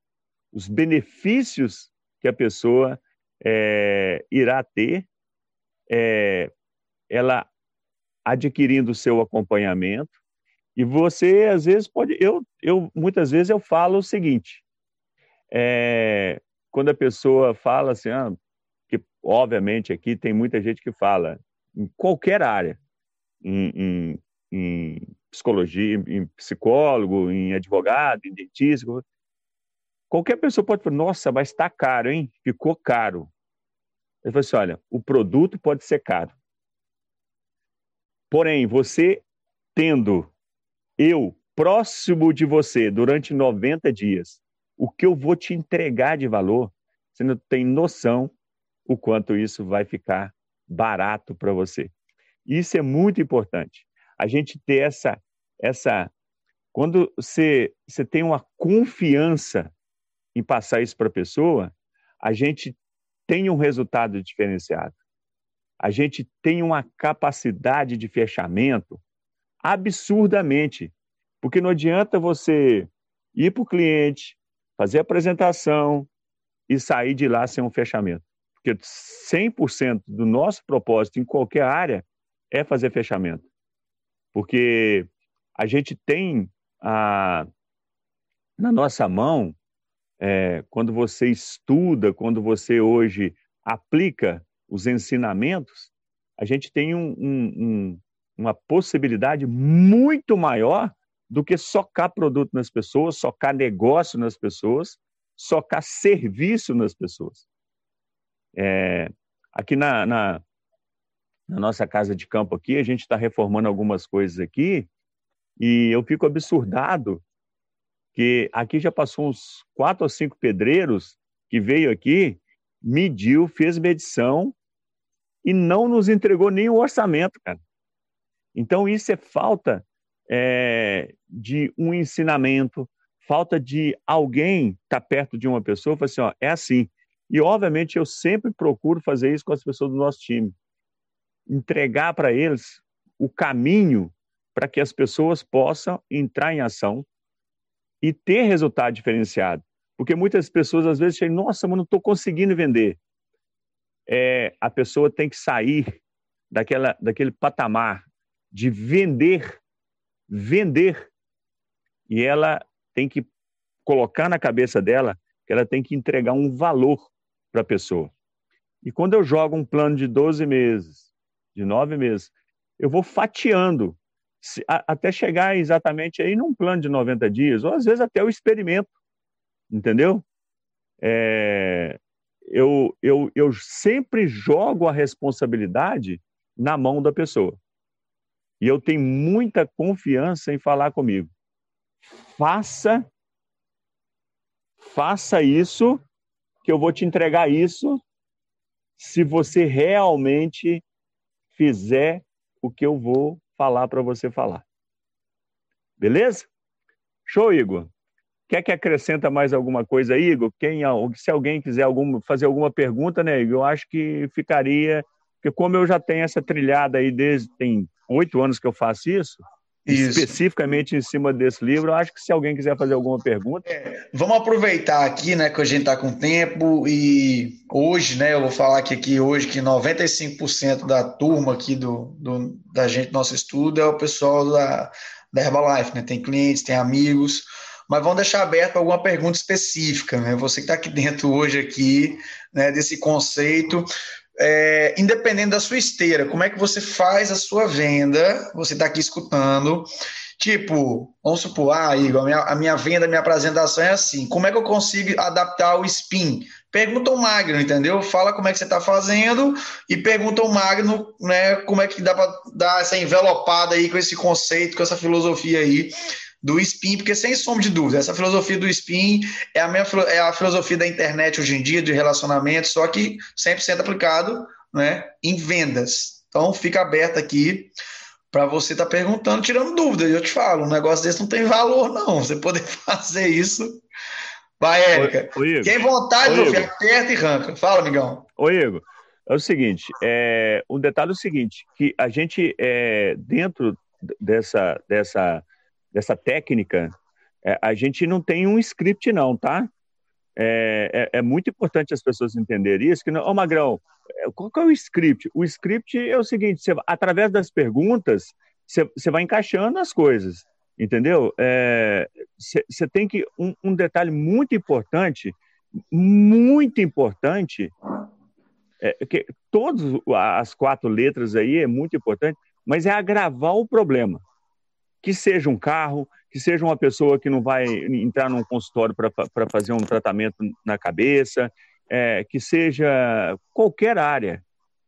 os benefícios que a pessoa é, irá ter, é, ela adquirindo o seu acompanhamento. E você, às vezes, pode. Eu, eu muitas vezes eu falo o seguinte: é, quando a pessoa fala assim, ah, que obviamente aqui tem muita gente que fala em qualquer área, em, em, em psicologia, em psicólogo, em advogado, em dentista. Qualquer pessoa pode falar, nossa, mas está caro, hein? Ficou caro. Ele falou assim, olha, o produto pode ser caro. Porém, você tendo eu próximo de você durante 90 dias, o que eu vou te entregar de valor, você não tem noção o quanto isso vai ficar barato para você. Isso é muito importante. A gente ter essa, essa quando você, você tem uma confiança em passar isso para a pessoa, a gente tem um resultado diferenciado. A gente tem uma capacidade de fechamento absurdamente. Porque não adianta você ir para o cliente, fazer a apresentação e sair de lá sem um fechamento. Porque 100% do nosso propósito em qualquer área é fazer fechamento. Porque a gente tem a, na nossa mão, é, quando você estuda, quando você hoje aplica os ensinamentos, a gente tem um, um, um, uma possibilidade muito maior do que socar produto nas pessoas, socar negócio nas pessoas, socar serviço nas pessoas. É, aqui na, na, na nossa casa de campo aqui, a gente está reformando algumas coisas aqui, e eu fico absurdado que aqui já passou uns quatro ou cinco pedreiros que veio aqui, mediu, fez medição e não nos entregou o orçamento, cara. Então isso é falta é, de um ensinamento, falta de alguém estar tá perto de uma pessoa falar assim, ó, é assim. E obviamente eu sempre procuro fazer isso com as pessoas do nosso time entregar para eles o caminho para que as pessoas possam entrar em ação, e ter resultado diferenciado. Porque muitas pessoas às vezes chegam, nossa, mas não estou conseguindo vender. É, a pessoa tem que sair daquela, daquele patamar de vender, vender, e ela tem que colocar na cabeça dela que ela tem que entregar um valor para a pessoa. E quando eu jogo um plano de 12 meses, de 9 meses, eu vou fatiando até chegar exatamente aí num plano de 90 dias, ou às vezes até o experimento, entendeu? É, eu, eu, eu sempre jogo a responsabilidade na mão da pessoa. E eu tenho muita confiança em falar comigo. Faça, faça isso, que eu vou te entregar isso, se você realmente fizer o que eu vou falar para você falar. Beleza? Show, Igor. Quer que acrescenta mais alguma coisa, Igor? Quem, se alguém quiser algum, fazer alguma pergunta, né, Igor? Eu acho que ficaria. Porque como eu já tenho essa trilhada aí desde tem oito anos que eu faço isso, isso. especificamente em cima desse livro. Eu acho que se alguém quiser fazer alguma pergunta. É, vamos aproveitar aqui, né, que a gente está com tempo e hoje, né, eu vou falar aqui, aqui hoje que 95% da turma aqui do, do, da gente, nosso estudo, é o pessoal da, da Herbalife, né? Tem clientes, tem amigos, mas vamos deixar aberto para alguma pergunta específica, né? Você que está aqui dentro hoje aqui, né, desse conceito é, independente da sua esteira, como é que você faz a sua venda? Você está aqui escutando. Tipo, vamos supor, ah, Igor, a minha, a minha venda, a minha apresentação é assim. Como é que eu consigo adaptar o spin? Pergunta o Magno, entendeu? Fala como é que você está fazendo e pergunta o Magno, né, como é que dá para dar essa envelopada aí com esse conceito, com essa filosofia aí do spin, porque sem sombra de dúvida, essa filosofia do spin é a, minha, é a filosofia da internet hoje em dia, de relacionamento, só que 100% aplicado né, em vendas. Então, fica aberto aqui para você estar tá perguntando, tirando dúvidas. Eu te falo, um negócio desse não tem valor, não. Você poder fazer isso. Vai, Érica. Quem vontade, meu filho, aperta e arranca. Fala, amigão. Ô, Igor, é o seguinte, é, o detalhe é o seguinte, que a gente, é, dentro dessa, dessa dessa técnica, é, a gente não tem um script não, tá? É, é, é muito importante as pessoas entenderem isso, que, ô Magrão, é, qual que é o script? O script é o seguinte, você, através das perguntas, você, você vai encaixando as coisas, entendeu? Você é, tem que, um, um detalhe muito importante, muito importante, é, que todas as quatro letras aí é muito importante, mas é agravar o problema que seja um carro, que seja uma pessoa que não vai entrar num consultório para fazer um tratamento na cabeça, é, que seja qualquer área,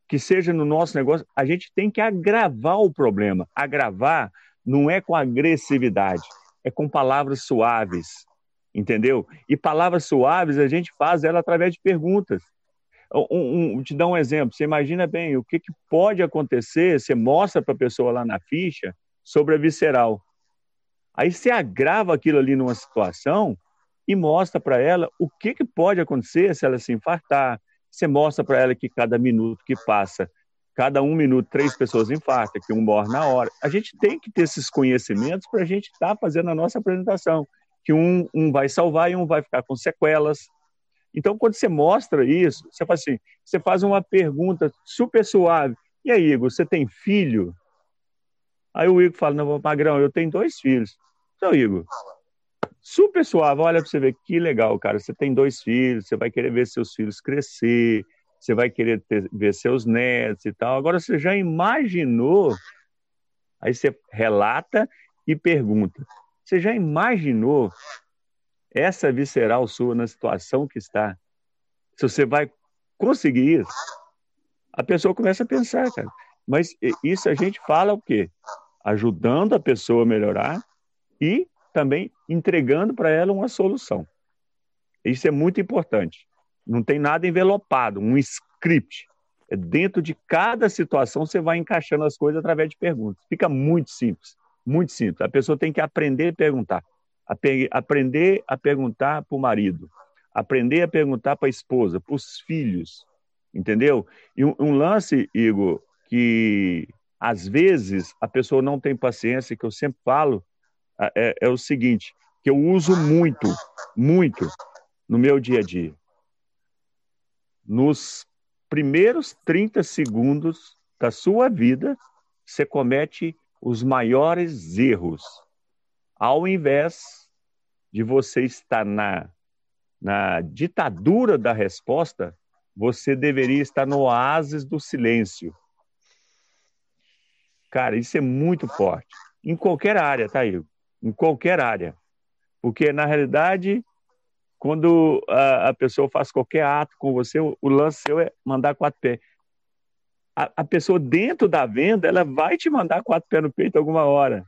que seja no nosso negócio, a gente tem que agravar o problema. Agravar não é com agressividade, é com palavras suaves, entendeu? E palavras suaves a gente faz ela através de perguntas. Um, um, te dar um exemplo. Você imagina bem o que, que pode acontecer. Você mostra para a pessoa lá na ficha sobre a visceral. Aí você agrava aquilo ali numa situação e mostra para ela o que, que pode acontecer se ela se infartar. Você mostra para ela que cada minuto que passa, cada um minuto, três pessoas infartam, que um morre na hora. A gente tem que ter esses conhecimentos para a gente estar tá fazendo a nossa apresentação, que um, um vai salvar e um vai ficar com sequelas. Então, quando você mostra isso, você faz assim, você faz uma pergunta super suave. E aí, Igor, você tem filho? Aí o Igor fala, não, Magrão, eu tenho dois filhos. Então, Igor, super suave, olha para você ver que legal, cara. Você tem dois filhos, você vai querer ver seus filhos crescer, você vai querer ter, ver seus netos e tal. Agora, você já imaginou? Aí você relata e pergunta: você já imaginou essa visceral sua na situação que está? Se você vai conseguir isso? A pessoa começa a pensar, cara. Mas isso a gente fala o quê? Ajudando a pessoa a melhorar e também entregando para ela uma solução. Isso é muito importante. Não tem nada envelopado, um script. É dentro de cada situação você vai encaixando as coisas através de perguntas. Fica muito simples, muito simples. A pessoa tem que aprender a perguntar. aprender a perguntar para o marido, aprender a perguntar para a esposa, para os filhos, entendeu? E um, um lance, Igor, que às vezes a pessoa não tem paciência, que eu sempre falo, é, é o seguinte: que eu uso muito, muito no meu dia a dia. Nos primeiros 30 segundos da sua vida, você comete os maiores erros. Ao invés de você estar na, na ditadura da resposta, você deveria estar no oásis do silêncio. Cara, isso é muito forte. Em qualquer área, tá aí? Em qualquer área. Porque, na realidade, quando a, a pessoa faz qualquer ato com você, o, o lance seu é mandar quatro pés. A, a, pessoa dentro da venda, ela vai te mandar quatro pés no peito alguma hora.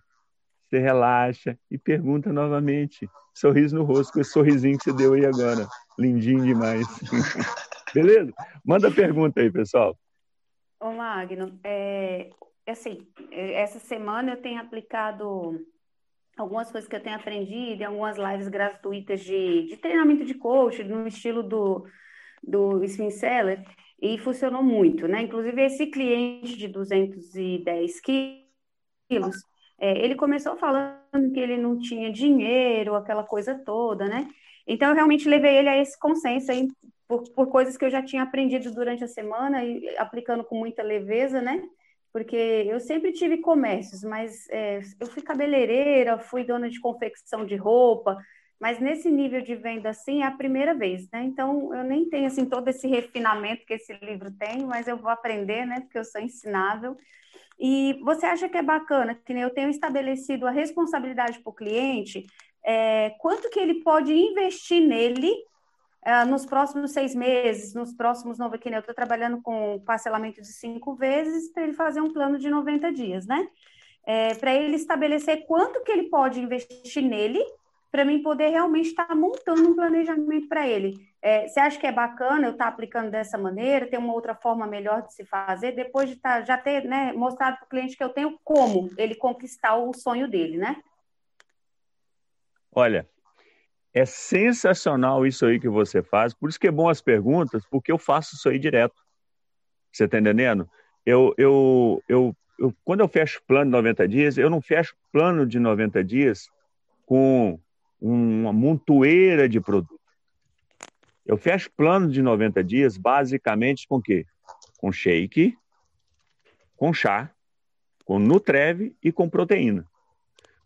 Você relaxa e pergunta novamente. Sorriso no rosto, com esse sorrisinho que você deu aí agora. Lindinho demais. Beleza? Manda pergunta aí, pessoal. Ô, Magno, é, assim, essa semana eu tenho aplicado algumas coisas que eu tenho aprendido algumas lives gratuitas de, de treinamento de coach, no estilo do, do Spin Seller, e funcionou muito, né? Inclusive, esse cliente de 210 quilos, é, ele começou falando que ele não tinha dinheiro, aquela coisa toda, né? Então, eu realmente levei ele a esse consenso aí, por, por coisas que eu já tinha aprendido durante a semana e aplicando com muita leveza, né? Porque eu sempre tive comércios, mas é, eu fui cabeleireira, fui dona de confecção de roupa, mas nesse nível de venda assim é a primeira vez, né? Então eu nem tenho assim todo esse refinamento que esse livro tem, mas eu vou aprender, né? Porque eu sou ensinável. E você acha que é bacana que eu tenho estabelecido a responsabilidade para o cliente, é, quanto que ele pode investir nele Uh, nos próximos seis meses, nos próximos nove, que eu estou trabalhando com parcelamento de cinco vezes para ele fazer um plano de 90 dias, né? É, para ele estabelecer quanto que ele pode investir nele, para mim poder realmente estar tá montando um planejamento para ele. É, você acha que é bacana eu estar tá aplicando dessa maneira? Tem uma outra forma melhor de se fazer, depois de tá, já ter né, mostrado para o cliente que eu tenho como ele conquistar o sonho dele, né? Olha, é sensacional isso aí que você faz. Por isso que é bom as perguntas, porque eu faço isso aí direto. Você está entendendo? Eu, eu, eu, eu, quando eu fecho plano de 90 dias, eu não fecho plano de 90 dias com uma montoeira de produto. Eu fecho plano de 90 dias basicamente com o quê? Com shake, com chá, com Nutreve e com proteína.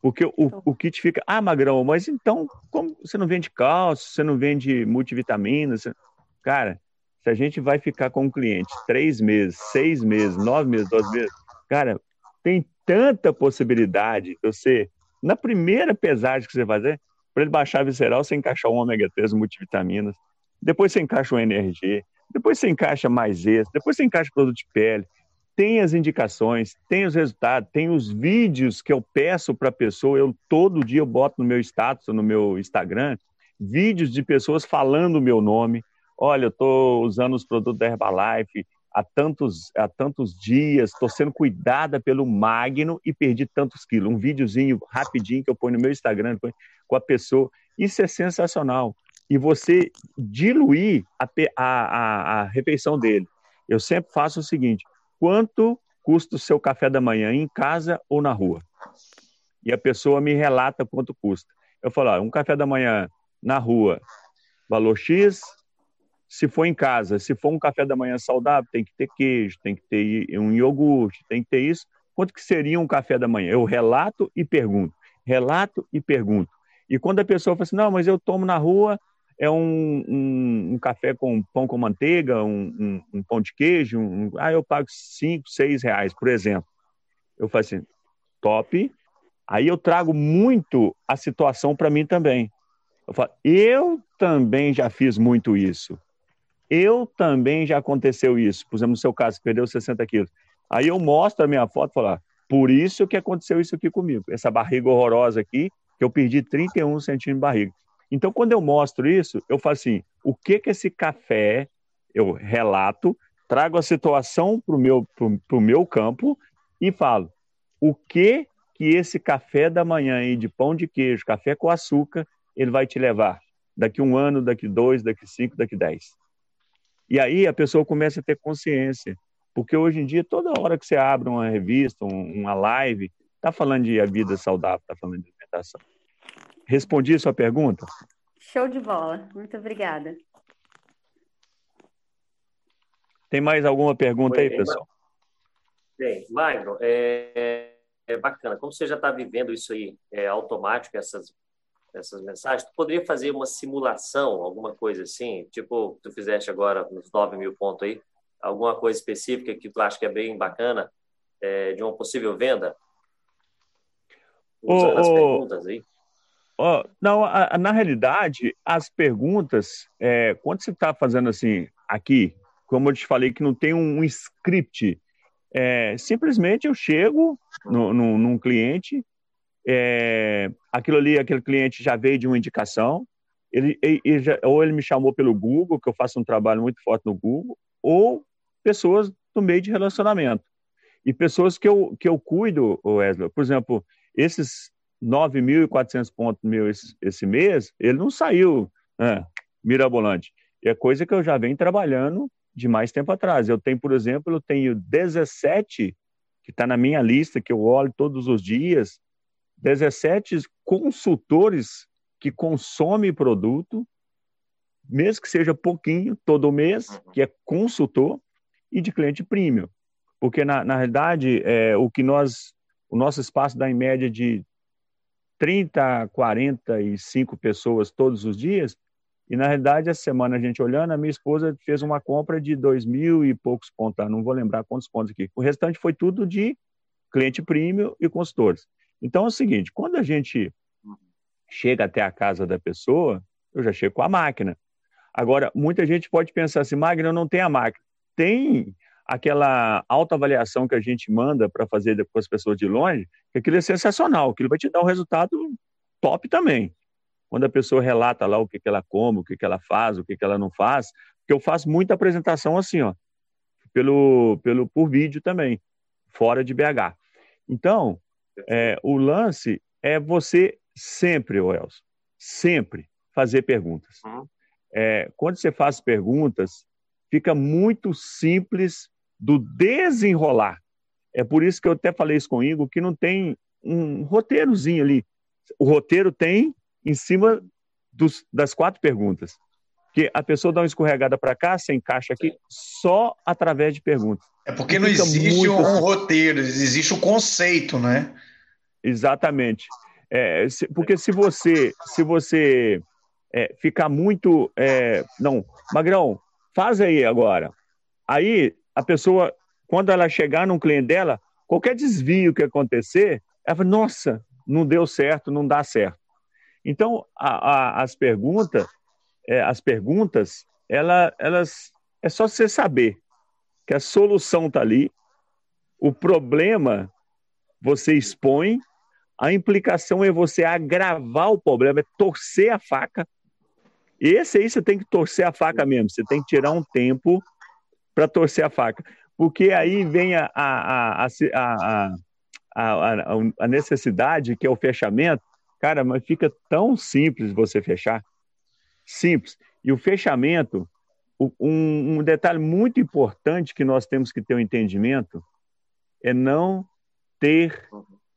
Porque o, o kit fica, ah, Magrão, mas então como você não vende cálcio, você não vende multivitaminas? Cara, se a gente vai ficar com um cliente três meses, seis meses, nove meses, doze meses, cara, tem tanta possibilidade de você, na primeira pesagem que você fazer, para ele baixar a visceral, você encaixa um ômega 3 multivitaminas, depois você encaixa o NRG, depois você encaixa mais esse, depois você encaixa produto de pele, tem as indicações, tem os resultados, tem os vídeos que eu peço para a pessoa, eu todo dia eu boto no meu status, no meu Instagram, vídeos de pessoas falando o meu nome. Olha, eu estou usando os produtos da Herbalife há tantos, há tantos dias, estou sendo cuidada pelo Magno e perdi tantos quilos. Um videozinho rapidinho que eu ponho no meu Instagram com a pessoa. Isso é sensacional. E você diluir a, a, a, a refeição dele. Eu sempre faço o seguinte: quanto custa o seu café da manhã em casa ou na rua? E a pessoa me relata quanto custa. Eu falo, ó, um café da manhã na rua, valor X. Se for em casa, se for um café da manhã saudável, tem que ter queijo, tem que ter um iogurte, tem que ter isso. Quanto que seria um café da manhã? Eu relato e pergunto, relato e pergunto. E quando a pessoa fala assim, não, mas eu tomo na rua, é um, um, um, café com pão com manteiga, um, um pão de queijo, ah, eu pago 5, 6 reais, por exemplo. Eu faço assim, top. Aí eu trago muito a situação para mim também. Eu falo, eu também já fiz muito isso. Eu também já aconteceu isso. Exemplo, no seu caso, perdeu 60 quilos. Aí eu mostro a minha foto e falo, ah, por isso que aconteceu isso aqui comigo. Essa barriga horrorosa aqui, que eu perdi 31 centímetros de barriga. Então, quando eu mostro isso, eu falo assim: o que que esse café, eu relato, trago a situação para o meu, pro, pro meu campo e falo: o que que esse café da manhã aí de pão de queijo, café com açúcar, ele vai te levar daqui um ano, daqui dois, daqui cinco, daqui dez. E aí a pessoa começa a ter consciência, porque hoje em dia toda hora que você abre uma revista, uma live, tá falando de vida saudável, tá falando de alimentação. Respondi a sua pergunta? Show de bola. Muito obrigada. Tem mais alguma pergunta aí, pessoal? Tem. Magno, é, é bacana. Como você já está vivendo isso aí é, automático, essas, essas mensagens, tu poderia fazer uma simulação, alguma coisa assim? Tipo, tu fizeste agora nos 9 mil pontos aí, alguma coisa específica que tu acha que é bem bacana é, de uma possível venda? Usando as perguntas aí. Oh, não, a, a, na realidade, as perguntas, é, quando você está fazendo assim, aqui, como eu te falei, que não tem um, um script, é, simplesmente eu chego no, no, num cliente, é, aquilo ali, aquele cliente já veio de uma indicação, ele, ele já, ou ele me chamou pelo Google, que eu faço um trabalho muito forte no Google, ou pessoas do meio de relacionamento. E pessoas que eu, que eu cuido, Wesley, por exemplo, esses 9.400 pontos mil esse, esse, mês, ele não saiu né, mirabolante. É coisa que eu já venho trabalhando de mais tempo atrás. Eu tenho, por exemplo, eu tenho 17, que está na minha lista, que eu olho todos os dias, 17 consultores que consomem produto, mesmo que seja pouquinho, todo mês, uhum. que é consultor, e de cliente premium. Porque, na, na realidade, é, o que nós, o nosso espaço dá em média de 30, 45 pessoas todos os dias, e na realidade, essa semana a gente olhando, a minha esposa fez uma compra de dois mil e poucos pontos, tá? não vou lembrar quantos pontos aqui. O restante foi tudo de cliente premium e consultores. Então é o seguinte: quando a gente chega até a casa da pessoa, eu já chego com a máquina. Agora, muita gente pode pensar assim, Magna, eu não tenho a máquina. Tem aquela autoavaliação que a gente manda para fazer com as pessoas de longe, que aquilo é sensacional, aquilo vai te dar um resultado top também quando a pessoa relata lá o que, que ela come, o que, que ela faz, o que, que ela não faz, porque eu faço muita apresentação assim, ó, pelo, pelo, por vídeo também, fora de BH. Então, é, o lance é você sempre, Elson, sempre fazer perguntas. Uhum. É, quando você faz perguntas, fica muito simples do desenrolar. É por isso que eu até falei isso com o Igor, que não tem um roteirozinho ali. O roteiro tem em cima dos, das quatro perguntas. Que a pessoa dá uma escorregada para cá, você encaixa aqui só através de perguntas. É porque não existe muito... um roteiro, existe o um conceito, né? Exatamente. É, se, porque se você, se você é, ficar muito. É, não, Magrão, faz aí agora. Aí a pessoa, quando ela chegar num cliente dela, qualquer desvio que acontecer, ela fala, nossa, não deu certo, não dá certo. Então, a, a, as perguntas, é, as perguntas, ela, elas é só você saber que a solução está ali, o problema você expõe, a implicação é você agravar o problema, é torcer a faca. Esse aí você tem que torcer a faca mesmo, você tem que tirar um tempo para torcer a faca. Porque aí vem a, a, a, a, a, necessidade, que é o fechamento, Cara, mas fica tão simples você fechar. Simples. E o fechamento, um, um detalhe muito importante que nós temos que ter um entendimento é não ter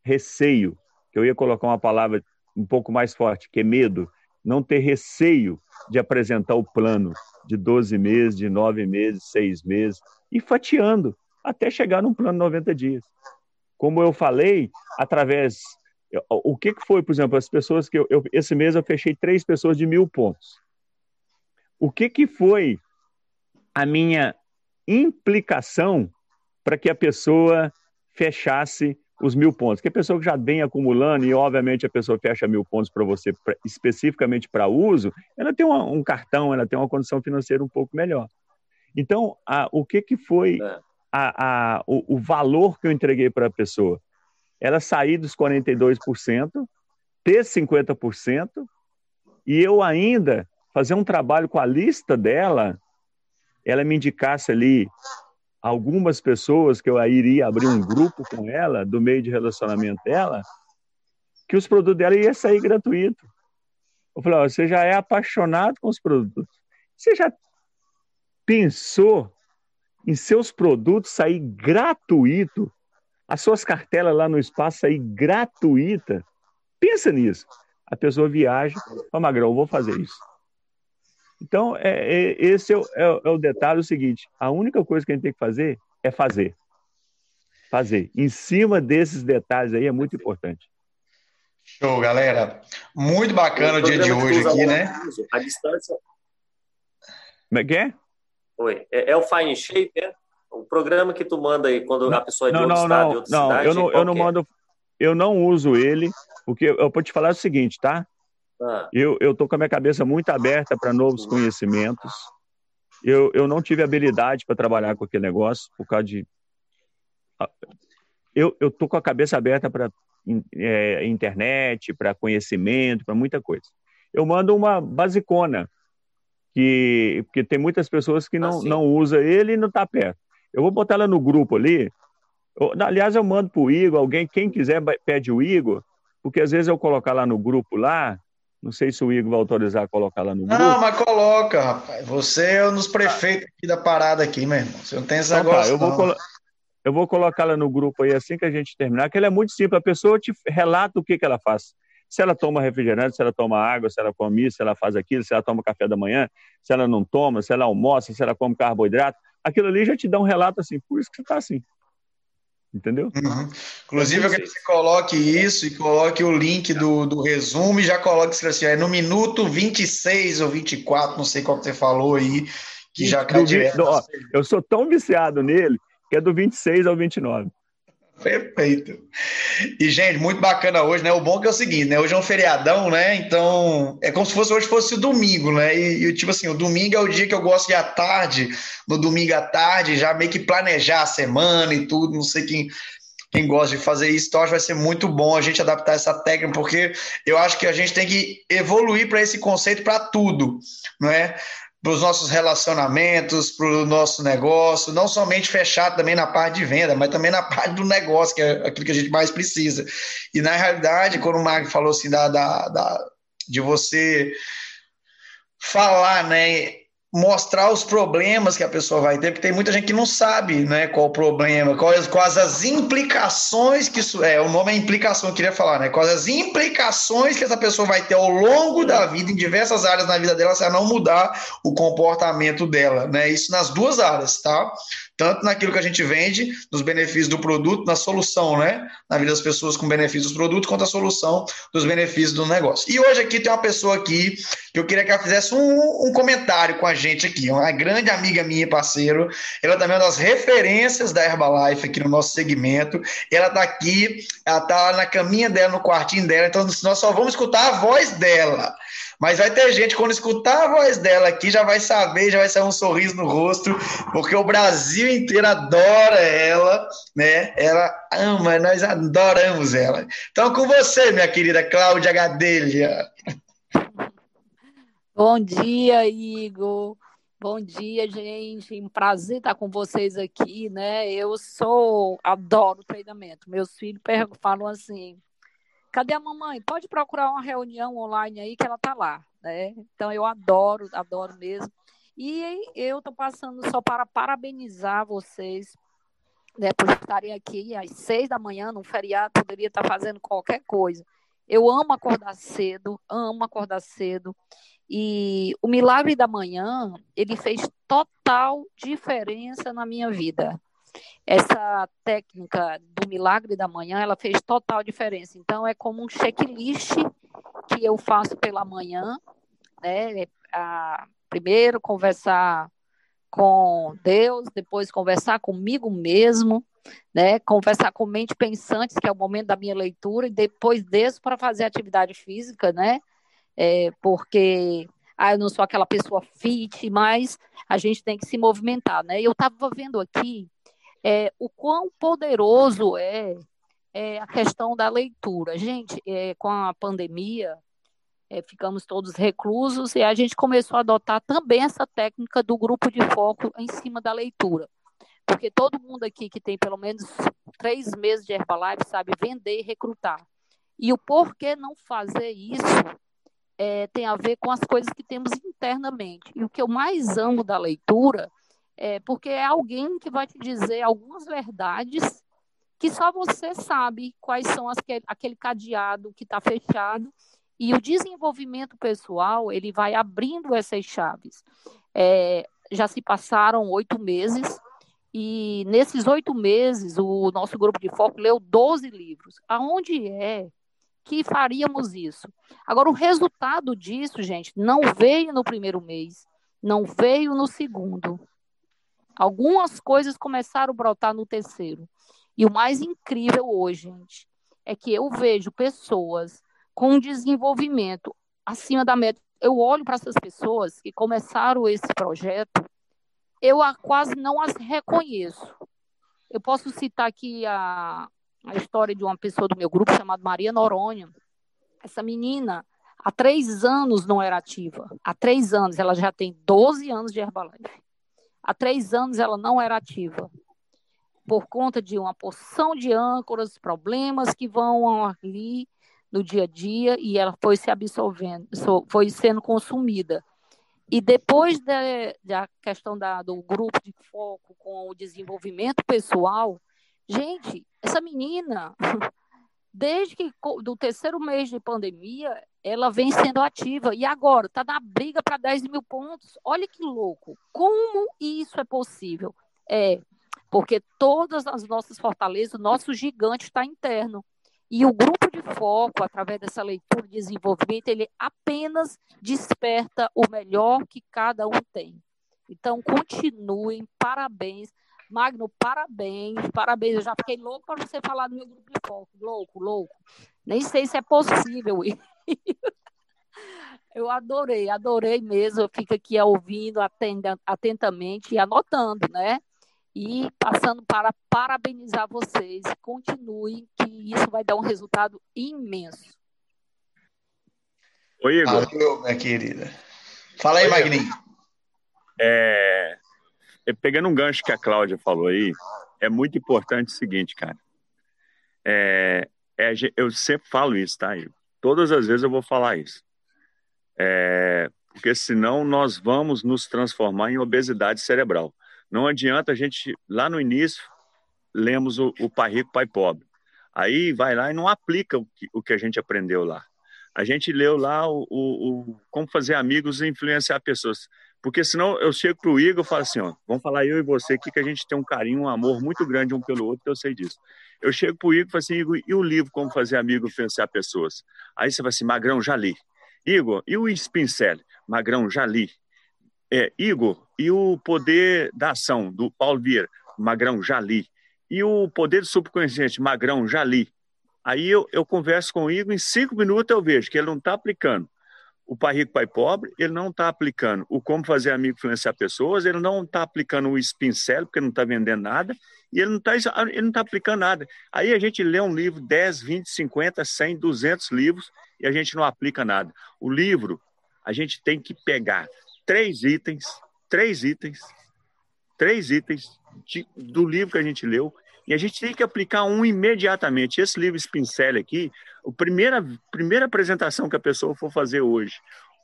receio. Eu ia colocar uma palavra um pouco mais forte, que é medo. Não ter receio de apresentar o plano de 12 meses, de 9 meses, 6 meses, e fatiando até chegar num plano de 90 dias. Como eu falei, através o que, que foi, por exemplo, as pessoas que eu, eu, esse mês eu fechei três pessoas de mil pontos. O que, que foi a minha implicação para que a pessoa fechasse os mil pontos? Que a pessoa que já vem acumulando, e obviamente a pessoa fecha mil pontos para você, pra, especificamente para uso, ela tem uma, um cartão, ela tem uma condição financeira um pouco melhor. Então, a, o que, que foi é. a, a, o, o valor que eu entreguei para a pessoa? ela sair dos 42%, ter 50%, e eu ainda fazer um trabalho com a lista dela, ela me indicasse ali algumas pessoas que eu iria abrir um grupo com ela, do meio de relacionamento dela, que os produtos dela iam sair gratuito. Eu falei, ó, você já é apaixonado com os produtos. Você já pensou em seus produtos sair gratuito as suas cartelas lá no espaço aí gratuita. Pensa nisso. a pessoa viaja, fala, Magrão, eu vou fazer isso. Então, é, é, esse é o, é, é o detalhe, o seguinte, a única coisa que a gente tem que fazer é fazer. Fazer. Em cima desses detalhes aí é muito importante. Show, galera. Muito bacana o, o dia de hoje aqui, né? A distância. Como é que é? Oi. É, é o Fine Shape, é? O programa que tu manda aí quando a pessoa é de não, outro não, estado, não, de outra não, cidade. Eu não, eu não mando. Eu não uso ele, porque eu vou te falar o seguinte, tá? Ah. Eu, tô com a minha cabeça muito aberta para novos conhecimentos. Eu, eu não tive habilidade para trabalhar com aquele negócio por causa de. Eu, eu tô com a cabeça aberta para é, internet, para conhecimento, para muita coisa. Eu mando uma basicona, que, porque tem muitas pessoas que não, ah, não usa ele e não está perto. Eu vou botar ela no grupo ali. Eu, aliás, eu mando para o Igor, alguém, quem quiser, pede o Igor, porque às vezes eu colocar lá no grupo lá, não sei se o Igor vai autorizar a colocar lá no grupo. Não, mas coloca, rapaz. Você é um dos prefeitos aqui da parada aqui, meu irmão. Você não tem esse então, tá, negócio, tá, eu vou Eu vou colocar ela no grupo aí assim que a gente terminar, que ela é muito simples. A pessoa te relata o que, que ela faz. Se ela toma refrigerante, se ela toma água, se ela come isso, se ela faz aquilo, se ela toma café da manhã, se ela não toma, se ela almoça, se ela come carboidrato. Aquilo ali já te dá um relato assim, por isso que você está assim. Entendeu? Uhum. Inclusive, eu quero que você coloque isso e coloque o link do, do resumo e já coloque assim, é no minuto 26 ou 24, não sei qual que você falou aí, que já cai direto. Ó, eu sou tão viciado nele que é do 26 ao 29. Perfeito. E, gente, muito bacana hoje, né? O bom é que é o seguinte, né? Hoje é um feriadão, né? Então, é como se fosse hoje fosse o domingo, né? E, e, tipo assim, o domingo é o dia que eu gosto de à tarde, no domingo à tarde, já meio que planejar a semana e tudo. Não sei quem, quem gosta de fazer isso, então acho que vai ser muito bom a gente adaptar essa técnica, porque eu acho que a gente tem que evoluir para esse conceito para tudo, não é? Para os nossos relacionamentos, para o nosso negócio, não somente fechado também na parte de venda, mas também na parte do negócio, que é aquilo que a gente mais precisa. E na realidade, quando o Marco falou assim da, da, da de você falar, né, mostrar os problemas que a pessoa vai ter, porque tem muita gente que não sabe, né, qual o problema, quais, quais as implicações que isso é, o nome é implicação, eu queria falar, né, quais as implicações que essa pessoa vai ter ao longo da vida, em diversas áreas na vida dela, se ela não mudar o comportamento dela, né, isso nas duas áreas, tá? Tanto naquilo que a gente vende, nos benefícios do produto, na solução, né? Na vida das pessoas com benefícios do produto, quanto a solução dos benefícios do negócio. E hoje aqui tem uma pessoa aqui que eu queria que ela fizesse um, um comentário com a gente aqui, uma grande amiga minha e parceiro. Ela também é uma das referências da Herbalife aqui no nosso segmento. Ela está aqui, ela está na caminha dela, no quartinho dela, então nós só vamos escutar a voz dela. Mas vai ter gente, quando escutar a voz dela aqui, já vai saber, já vai sair um sorriso no rosto, porque o Brasil inteiro adora ela, né? Ela ama, nós adoramos ela. Então, com você, minha querida Cláudia Gadelha. Bom dia, Igor. Bom dia, gente. Um prazer estar com vocês aqui, né? Eu sou, adoro treinamento. Meus filhos falam assim: cadê a mamãe? Pode procurar uma reunião online aí que ela tá lá, né? Então eu adoro, adoro mesmo. E eu tô passando só para parabenizar vocês, né, por estarem aqui às seis da manhã, num feriado, poderia estar fazendo qualquer coisa. Eu amo acordar cedo, amo acordar cedo. E o milagre da manhã, ele fez total diferença na minha vida essa técnica do milagre da manhã, ela fez total diferença. Então, é como um checklist que eu faço pela manhã, né? A, primeiro, conversar com Deus, depois conversar comigo mesmo, né? Conversar com mente pensantes, que é o momento da minha leitura, e depois desço para fazer atividade física, né? É, porque ah, eu não sou aquela pessoa fit, mas a gente tem que se movimentar, né? Eu estava vendo aqui é, o quão poderoso é, é, a questão da leitura. Gente, é, com a pandemia, é, ficamos todos reclusos e a gente começou a adotar também essa técnica do grupo de foco em cima da leitura. Porque todo mundo aqui que tem pelo menos três meses de Herbalife sabe vender e recrutar. E o porquê não fazer isso é, tem a ver com as coisas que temos internamente. E o que eu mais amo da leitura é, porque é alguém que vai te dizer algumas verdades que só você sabe quais são as que, aquele cadeado que está fechado E o desenvolvimento pessoal, ele vai abrindo essas chaves. É, já se passaram oito meses, e nesses oito meses, o nosso grupo de foco leu 12 livros. Aonde é que faríamos isso? Agora, o resultado disso, gente, não veio no primeiro mês, não veio no segundo. Algumas coisas começaram a brotar no terceiro. E o mais incrível hoje, gente, é que eu vejo pessoas com desenvolvimento acima da meta. Eu olho para essas pessoas que começaram esse projeto eu quase não as reconheço. Eu posso citar aqui a, a história de uma pessoa do meu grupo chamada Maria Noronha. Essa menina, há três anos não era ativa. Há três anos, ela já tem 12 anos de Herbalife. Há três anos ela não era ativa. Por conta de uma porção de âncoras, problemas que vão ali no dia a dia, e ela foi se absorvendo, foi sendo consumida. E depois da, da questão da, do grupo de foco com o desenvolvimento pessoal, gente, essa menina, desde que do terceiro mês de pandemia, ela vem sendo ativa. E agora está na briga para 10 mil pontos. Olha que louco. Como isso é possível? É porque todas as nossas fortalezas, o nosso gigante está interno. E o grupo de foco, através dessa leitura de desenvolvimento, ele apenas desperta o melhor que cada um tem. Então, continuem, parabéns. Magno, parabéns, parabéns. Eu já fiquei louco para você falar do meu grupo de foco. Louco, louco. Nem sei se é possível. Eu adorei, adorei mesmo. Eu fico aqui ouvindo atentamente e anotando, né? e passando para parabenizar vocês. Continuem, que isso vai dar um resultado imenso. Oi, Igor. Valeu, minha querida. Fala aí, Oi, Magninho. É, é, pegando um gancho que a Cláudia falou aí, é muito importante o seguinte, cara. É, é, eu sempre falo isso, tá, Igor? Todas as vezes eu vou falar isso. É, porque senão nós vamos nos transformar em obesidade cerebral. Não adianta a gente, lá no início, lemos o, o Pai Rico, Pai Pobre. Aí vai lá e não aplica o que, o que a gente aprendeu lá. A gente leu lá o, o, o como fazer amigos e influenciar pessoas. Porque senão eu chego para o Igor e falo assim, ó, vamos falar eu e você aqui que a gente tem um carinho, um amor muito grande um pelo outro, que eu sei disso. Eu chego para o Igor e falo assim, Igor, e o livro Como Fazer Amigo e Influenciar Pessoas? Aí você vai assim, Magrão, já li. Igor, e o Spincel? Magrão, já li. É, Igor, e o Poder da Ação, do Paulo Vieira, Magrão, já li. E o Poder do Subconsciente, Magrão, já li. Aí eu, eu converso com o Igor, em cinco minutos eu vejo que ele não está aplicando o Pai Rico, Pai Pobre, ele não está aplicando o Como Fazer Amigo Influenciar Pessoas, ele não está aplicando o Spincel, porque não está vendendo nada, e ele não está tá aplicando nada. Aí a gente lê um livro, 10, 20, 50, 100, 200 livros, e a gente não aplica nada. O livro, a gente tem que pegar três itens, três itens, três itens de, do livro que a gente leu, e a gente tem que aplicar um imediatamente. Esse livro Spincel aqui, a primeira, primeira apresentação que a pessoa for fazer hoje,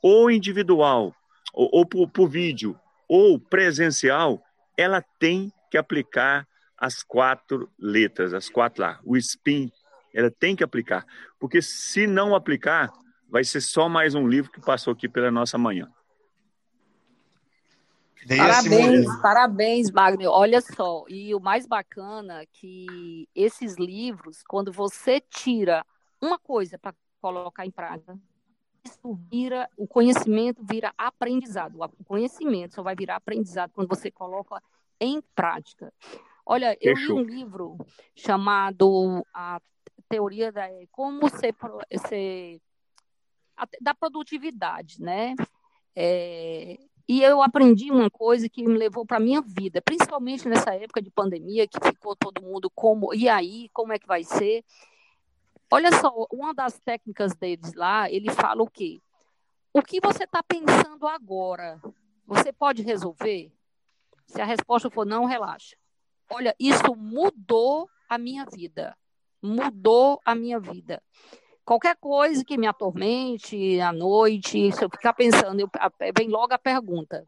ou individual, ou, ou por, por vídeo, ou presencial, ela tem que aplicar as quatro letras, as quatro lá, o SPIN, ela tem que aplicar, porque se não aplicar, vai ser só mais um livro que passou aqui pela nossa manhã. Parabéns, parabéns, Magno. Olha só, e o mais bacana é que esses livros, quando você tira uma coisa para colocar em prática, isso vira, o conhecimento vira aprendizado. O conhecimento só vai virar aprendizado quando você coloca em prática. Olha, eu li um livro chamado A Teoria da Como Ser, ser da Produtividade, né? É, e eu aprendi uma coisa que me levou para a minha vida, principalmente nessa época de pandemia, que ficou todo mundo como, e aí, como é que vai ser? Olha só, uma das técnicas deles lá, ele fala o quê? O que você está pensando agora, você pode resolver? Se a resposta for não, relaxa. Olha, isso mudou a minha vida. Mudou a minha vida qualquer coisa que me atormente à noite, se eu ficar pensando, eu, vem logo a pergunta.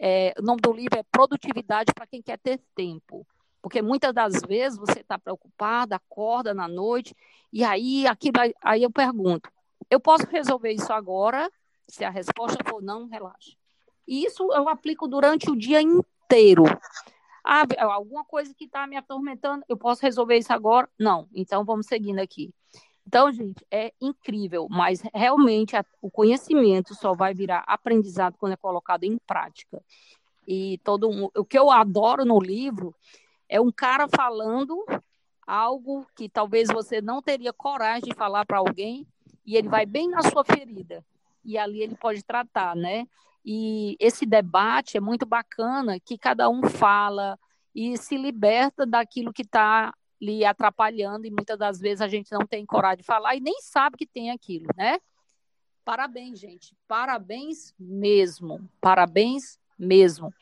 É, o nome do livro é Produtividade para quem quer ter tempo. Porque muitas das vezes você está preocupada, acorda na noite, e aí, aqui aí eu pergunto, Eu posso resolver isso agora, se a resposta for não, relaxa. E isso eu aplico durante o dia inteiro. Ah, alguma coisa que está me atormentando, eu posso resolver isso agora? Não. Então vamos seguindo aqui. Então, gente, é incrível, mas realmente a, o conhecimento só vai virar aprendizado quando é colocado em prática. E todo o que eu adoro no livro é um cara falando algo que talvez você não teria coragem de falar para alguém e ele vai bem na sua ferida e ali ele pode tratar, né? E esse debate é muito bacana, que cada um fala e se liberta daquilo que está lhe atrapalhando, e muitas das vezes a gente não tem coragem de falar e nem sabe que tem aquilo, né? Parabéns, gente. Parabéns mesmo. Parabéns mesmo.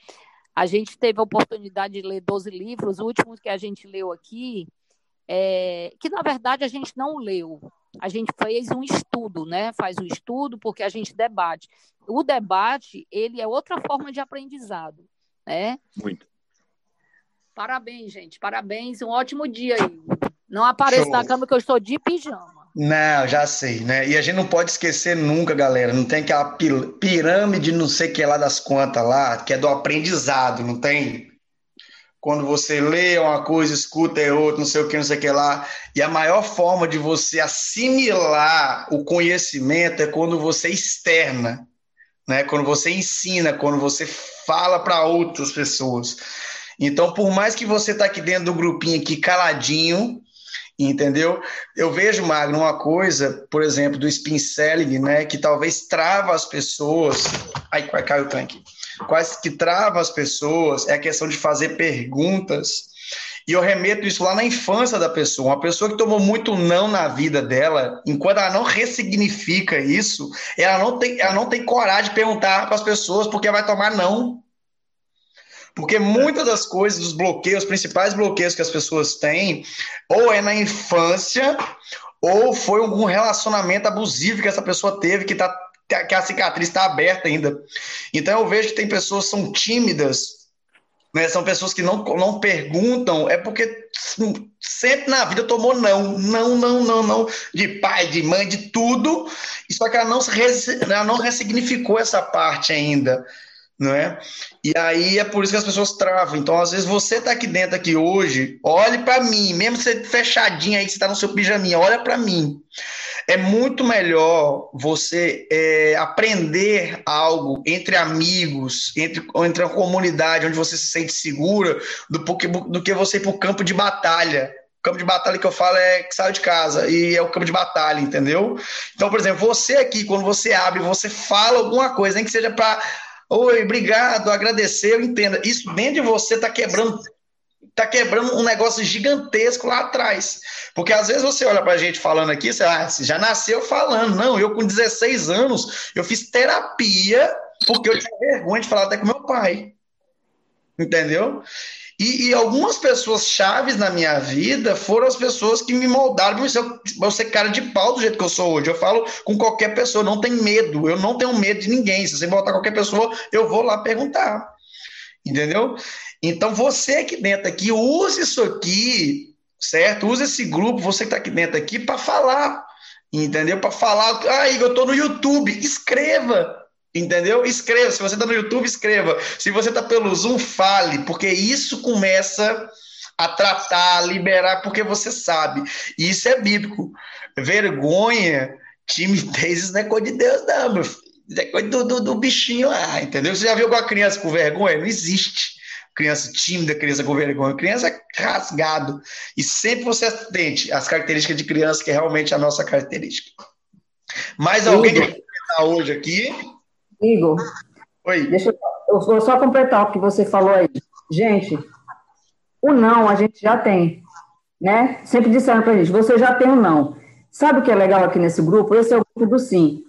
A gente teve a oportunidade de ler 12 livros, o último que a gente leu aqui, é, que na verdade a gente não leu, a gente fez um estudo, né? Faz um estudo porque a gente debate. O debate, ele é outra forma de aprendizado, né? Muito. Parabéns, gente. Parabéns. Um ótimo dia aí. Não apareça Show. na cama que eu estou de pijama. Não, já sei, né? E a gente não pode esquecer nunca, galera. Não tem aquela pirâmide, não sei o que lá das contas lá, que é do aprendizado, não tem? quando você lê uma coisa, escuta é outra, não sei o que, não sei o que lá. E a maior forma de você assimilar o conhecimento é quando você externa, né? Quando você ensina, quando você fala para outras pessoas. Então, por mais que você tá aqui dentro do grupinho aqui caladinho, entendeu? Eu vejo, Magno, uma coisa, por exemplo, do spin selling, né, que talvez trava as pessoas. Ai, caiu o tanque quais que trava as pessoas é a questão de fazer perguntas. E eu remeto isso lá na infância da pessoa. Uma pessoa que tomou muito não na vida dela, enquanto ela não ressignifica isso, ela não tem, ela não tem coragem de perguntar para as pessoas porque vai tomar não. Porque muitas das coisas, dos bloqueios, os principais bloqueios que as pessoas têm, ou é na infância, ou foi algum relacionamento abusivo que essa pessoa teve que está que a cicatriz está aberta ainda. Então eu vejo que tem pessoas que são tímidas, né? são pessoas que não, não perguntam, é porque sempre na vida tomou não, não, não, não, não, de pai, de mãe, de tudo, só que ela não, ela não ressignificou essa parte ainda não é? E aí é por isso que as pessoas travam. Então, às vezes, você tá aqui dentro aqui hoje, olhe para mim, mesmo você fechadinho aí, você tá no seu pijaminha, olha para mim. É muito melhor você é, aprender algo entre amigos, entre, entre uma comunidade onde você se sente segura, do, do que você ir para o campo de batalha. O campo de batalha que eu falo é que sai de casa e é o campo de batalha, entendeu? Então, por exemplo, você aqui, quando você abre, você fala alguma coisa, nem que seja para Oi, obrigado, agradecer, eu entendo. Isso dentro de você está quebrando tá quebrando um negócio gigantesco lá atrás. Porque às vezes você olha para a gente falando aqui, você, ah, você já nasceu falando. Não, eu com 16 anos, eu fiz terapia porque eu tinha vergonha de falar até com meu pai. Entendeu? E, e, algumas pessoas chaves na minha vida foram as pessoas que me moldaram para eu, eu ser cara de pau do jeito que eu sou hoje. Eu falo com qualquer pessoa, não tem medo. Eu não tenho medo de ninguém. Se você botar qualquer pessoa, eu vou lá perguntar. Entendeu? Então, você aqui dentro aqui, use isso aqui, certo? Use esse grupo, você que está aqui dentro aqui, para falar. Entendeu? Para falar. Ah, eu estou no YouTube. Escreva. Entendeu? Escreva. Se você está no YouTube, escreva. Se você está pelo Zoom, fale, porque isso começa a tratar, a liberar, porque você sabe. E isso é bíblico. Vergonha, timidez, isso não é coisa de Deus, não, meu filho. Isso é coisa do, do, do bichinho lá, entendeu? Você já viu alguma criança com vergonha? Não existe. Criança tímida, criança com vergonha, criança rasgado. E sempre você atende as características de criança, que é realmente a nossa característica. Mais alguém que hoje aqui? Igor, Oi. Deixa eu, eu vou só completar o que você falou aí. Gente, o não a gente já tem, né? Sempre disseram pra gente, você já tem o não. Sabe o que é legal aqui nesse grupo? Esse é o grupo do sim.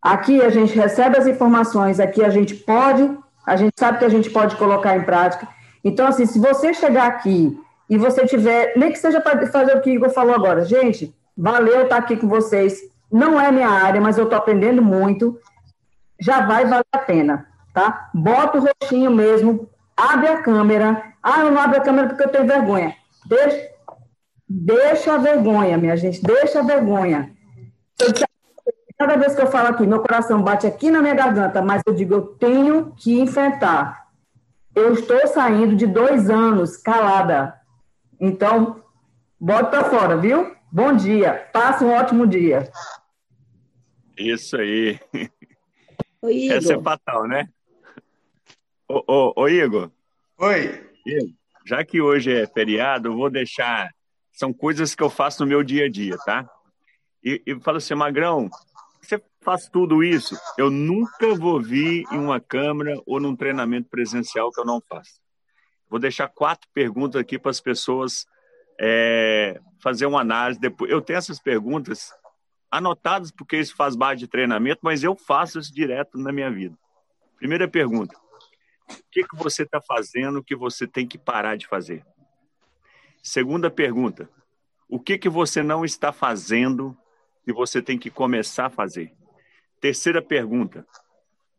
Aqui a gente recebe as informações, aqui a gente pode, a gente sabe que a gente pode colocar em prática. Então, assim, se você chegar aqui e você tiver, nem que seja para fazer o que o Igor falou agora, gente, valeu estar aqui com vocês. Não é minha área, mas eu estou aprendendo muito já vai valer a pena, tá? Bota o roxinho mesmo, abre a câmera. Ah, eu não abro a câmera porque eu tenho vergonha. Deixa, deixa a vergonha, minha gente, deixa a vergonha. cada vez que eu falo aqui, meu coração bate aqui na minha garganta, mas eu digo, eu tenho que enfrentar. Eu estou saindo de dois anos calada. Então, bota fora, viu? Bom dia. Passe um ótimo dia. Isso aí. Essa é fatal, né? Ô, ô, ô Igor. Oi. Já que hoje é feriado, eu vou deixar. São coisas que eu faço no meu dia a dia, tá? E, e falo assim, Magrão, você faz tudo isso? Eu nunca vou vir em uma câmara ou num treinamento presencial que eu não faço. Vou deixar quatro perguntas aqui para as pessoas é, fazer uma análise. Depois, eu tenho essas perguntas anotadas porque isso faz parte de treinamento, mas eu faço isso direto na minha vida. Primeira pergunta: o que, que você está fazendo que você tem que parar de fazer? Segunda pergunta: o que, que você não está fazendo que você tem que começar a fazer? Terceira pergunta: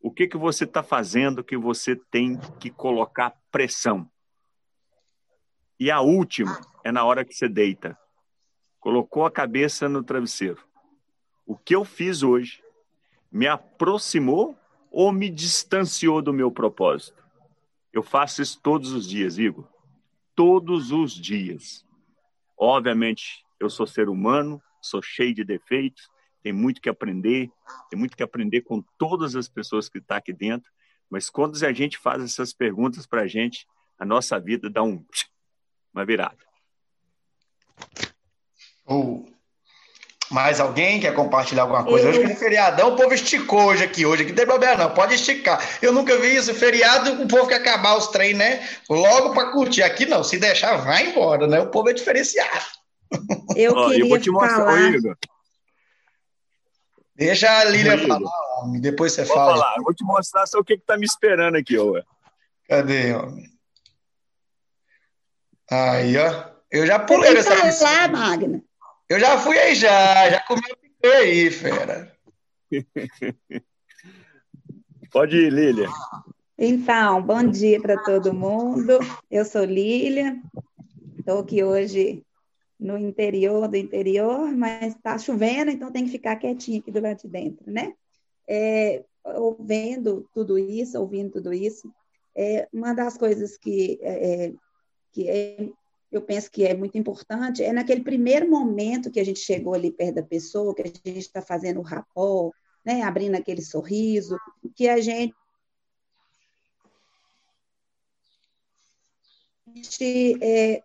o que, que você está fazendo que você tem que colocar pressão? E a última é na hora que você deita. Colocou a cabeça no travesseiro. O que eu fiz hoje me aproximou ou me distanciou do meu propósito? Eu faço isso todos os dias, Igor. Todos os dias. Obviamente, eu sou ser humano, sou cheio de defeitos, tem muito que aprender, tem muito que aprender com todas as pessoas que estão tá aqui dentro, mas quando a gente faz essas perguntas para a gente, a nossa vida dá um, uma virada. Oh. Mais alguém quer compartilhar alguma coisa? Eu... Hoje que é feriadão, o povo esticou hoje aqui. Hoje aqui não tem problema, não. Pode esticar. Eu nunca vi isso. Feriado, o povo quer acabar os trem, né? Logo para curtir. Aqui não. Se deixar, vai embora, né? O povo é diferenciado. Eu oh, queria eu vou te mostrar, falar... Igor. Deixa a Lília falar, homem. Depois você vou fala. Falar. Eu vou te mostrar só o que, que tá me esperando aqui, ué. Cadê, homem? Aí, ó. Eu já pulei essa falar, Magna. Eu já fui aí já, já comi o aí, fera. Pode ir, Lília. Então, bom dia para todo mundo. Eu sou Lília. Estou aqui hoje no interior do interior, mas está chovendo, então tem que ficar quietinho aqui do lado de dentro, né? É, ouvindo tudo isso, ouvindo tudo isso, é, uma das coisas que, é, é que é eu penso que é muito importante, é naquele primeiro momento que a gente chegou ali perto da pessoa, que a gente está fazendo o rapó, né, abrindo aquele sorriso, que a gente é,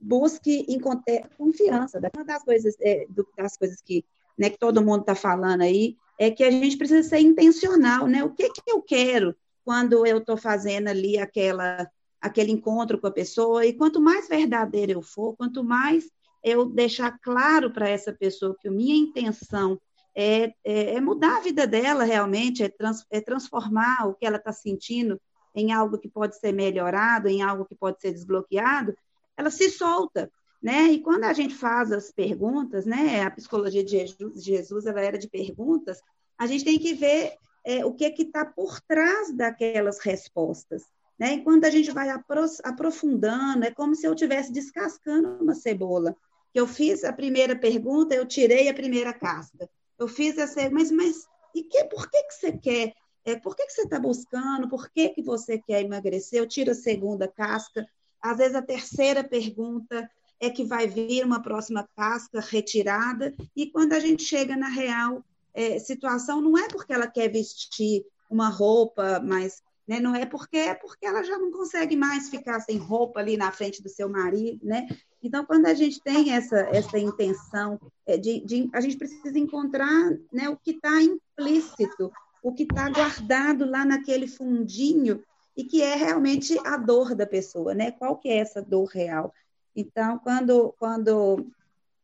busque encontrar confiança. Uma das coisas, é, das coisas que, né, que todo mundo está falando aí é que a gente precisa ser intencional, né? O que, que eu quero quando eu estou fazendo ali aquela aquele encontro com a pessoa, e quanto mais verdadeiro eu for, quanto mais eu deixar claro para essa pessoa que a minha intenção é, é, é, mudar a vida dela realmente, é, trans, é transformar o que ela está sentindo em algo que pode ser melhorado, em algo que pode ser desbloqueado, ela se solta, né? E quando a gente faz as perguntas, né? A psicologia de Jesus, ela era de perguntas, a gente tem que ver é, o que está por trás daquelas respostas. Né? Enquanto a gente vai aprofundando, é como se eu estivesse descascando uma cebola. Eu fiz a primeira pergunta, eu tirei a primeira casca. Eu fiz essa, mas, mas e que, por que, que você quer? É, por que, que você está buscando? Por que, que você quer emagrecer? Eu tiro a segunda casca. Às vezes a terceira pergunta é que vai vir uma próxima casca retirada. E quando a gente chega na real é, situação, não é porque ela quer vestir uma roupa mais né? Não é porque é porque ela já não consegue mais ficar sem roupa ali na frente do seu marido, né? Então, quando a gente tem essa, essa intenção é, de, de a gente precisa encontrar né, o que está implícito, o que está guardado lá naquele fundinho e que é realmente a dor da pessoa, né? Qual que é essa dor real? Então, quando, quando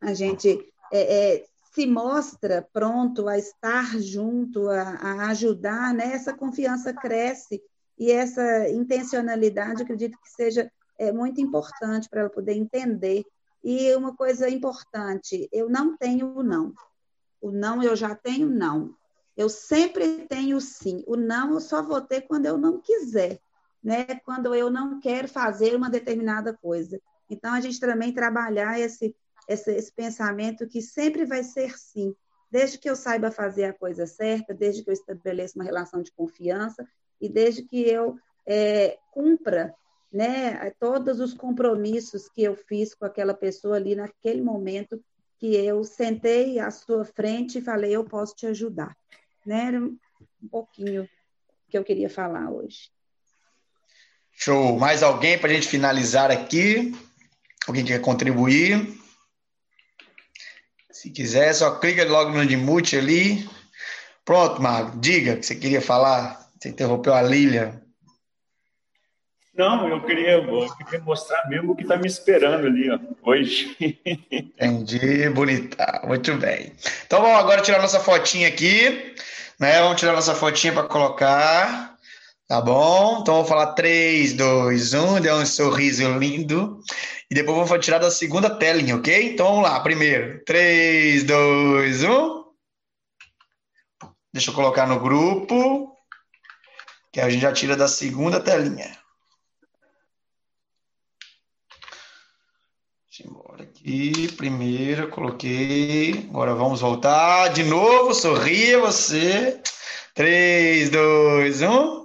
a gente é, é, se mostra pronto a estar junto, a, a ajudar, né? essa confiança cresce e essa intencionalidade, acredito que seja é, muito importante para ela poder entender. E uma coisa importante, eu não tenho o não. O não eu já tenho não. Eu sempre tenho sim. O não eu só vou ter quando eu não quiser, né? Quando eu não quero fazer uma determinada coisa. Então a gente também trabalhar esse esse, esse pensamento que sempre vai ser sim. desde que eu saiba fazer a coisa certa, desde que eu estabeleça uma relação de confiança e desde que eu é, cumpra né, todos os compromissos que eu fiz com aquela pessoa ali naquele momento que eu sentei à sua frente e falei, eu posso te ajudar. Né? Era um pouquinho que eu queria falar hoje. Show. Mais alguém para a gente finalizar aqui? Alguém quer contribuir? Se quiser, só clica logo no Dimute ali. Pronto, Mago. Diga que você queria falar. Você interrompeu a Lília. Não, eu queria, eu queria mostrar mesmo o que está me esperando ali ó, hoje. Entendi, bonita. Muito bem. Então vamos agora tirar nossa fotinha aqui. Né? Vamos tirar nossa fotinha para colocar. Tá bom? Então vou falar 3, 2, 1, dê um sorriso lindo. E depois vou tirar da segunda telinha, ok? Então vamos lá, primeiro. 3, 2, 1. Deixa eu colocar no grupo. Que a gente já tira da segunda telinha. Embora aqui, primeiro coloquei. Agora vamos voltar de novo. Sorria você. 3, 2, 1.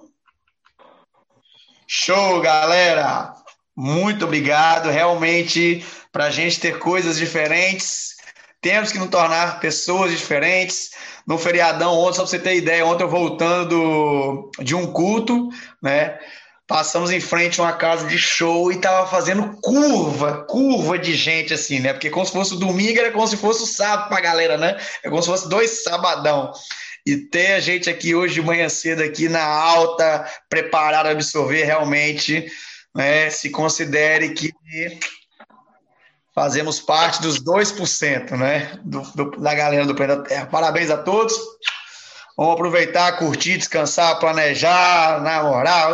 Show, galera! Muito obrigado. Realmente, para a gente ter coisas diferentes, temos que nos tornar pessoas diferentes. No feriadão, ontem, só para você ter ideia, ontem eu voltando do, de um culto, né? Passamos em frente a uma casa de show e tava fazendo curva, curva de gente assim, né? Porque como se fosse o domingo, era como se fosse o sábado pra galera, né? É como se fosse dois sabadão. E ter a gente aqui hoje de manhã cedo aqui na alta, preparado a absorver realmente, né? Se considere que fazemos parte dos 2%, né? Do, do, da galera do Planeta Terra. Parabéns a todos. Vamos aproveitar, curtir, descansar, planejar, namorar.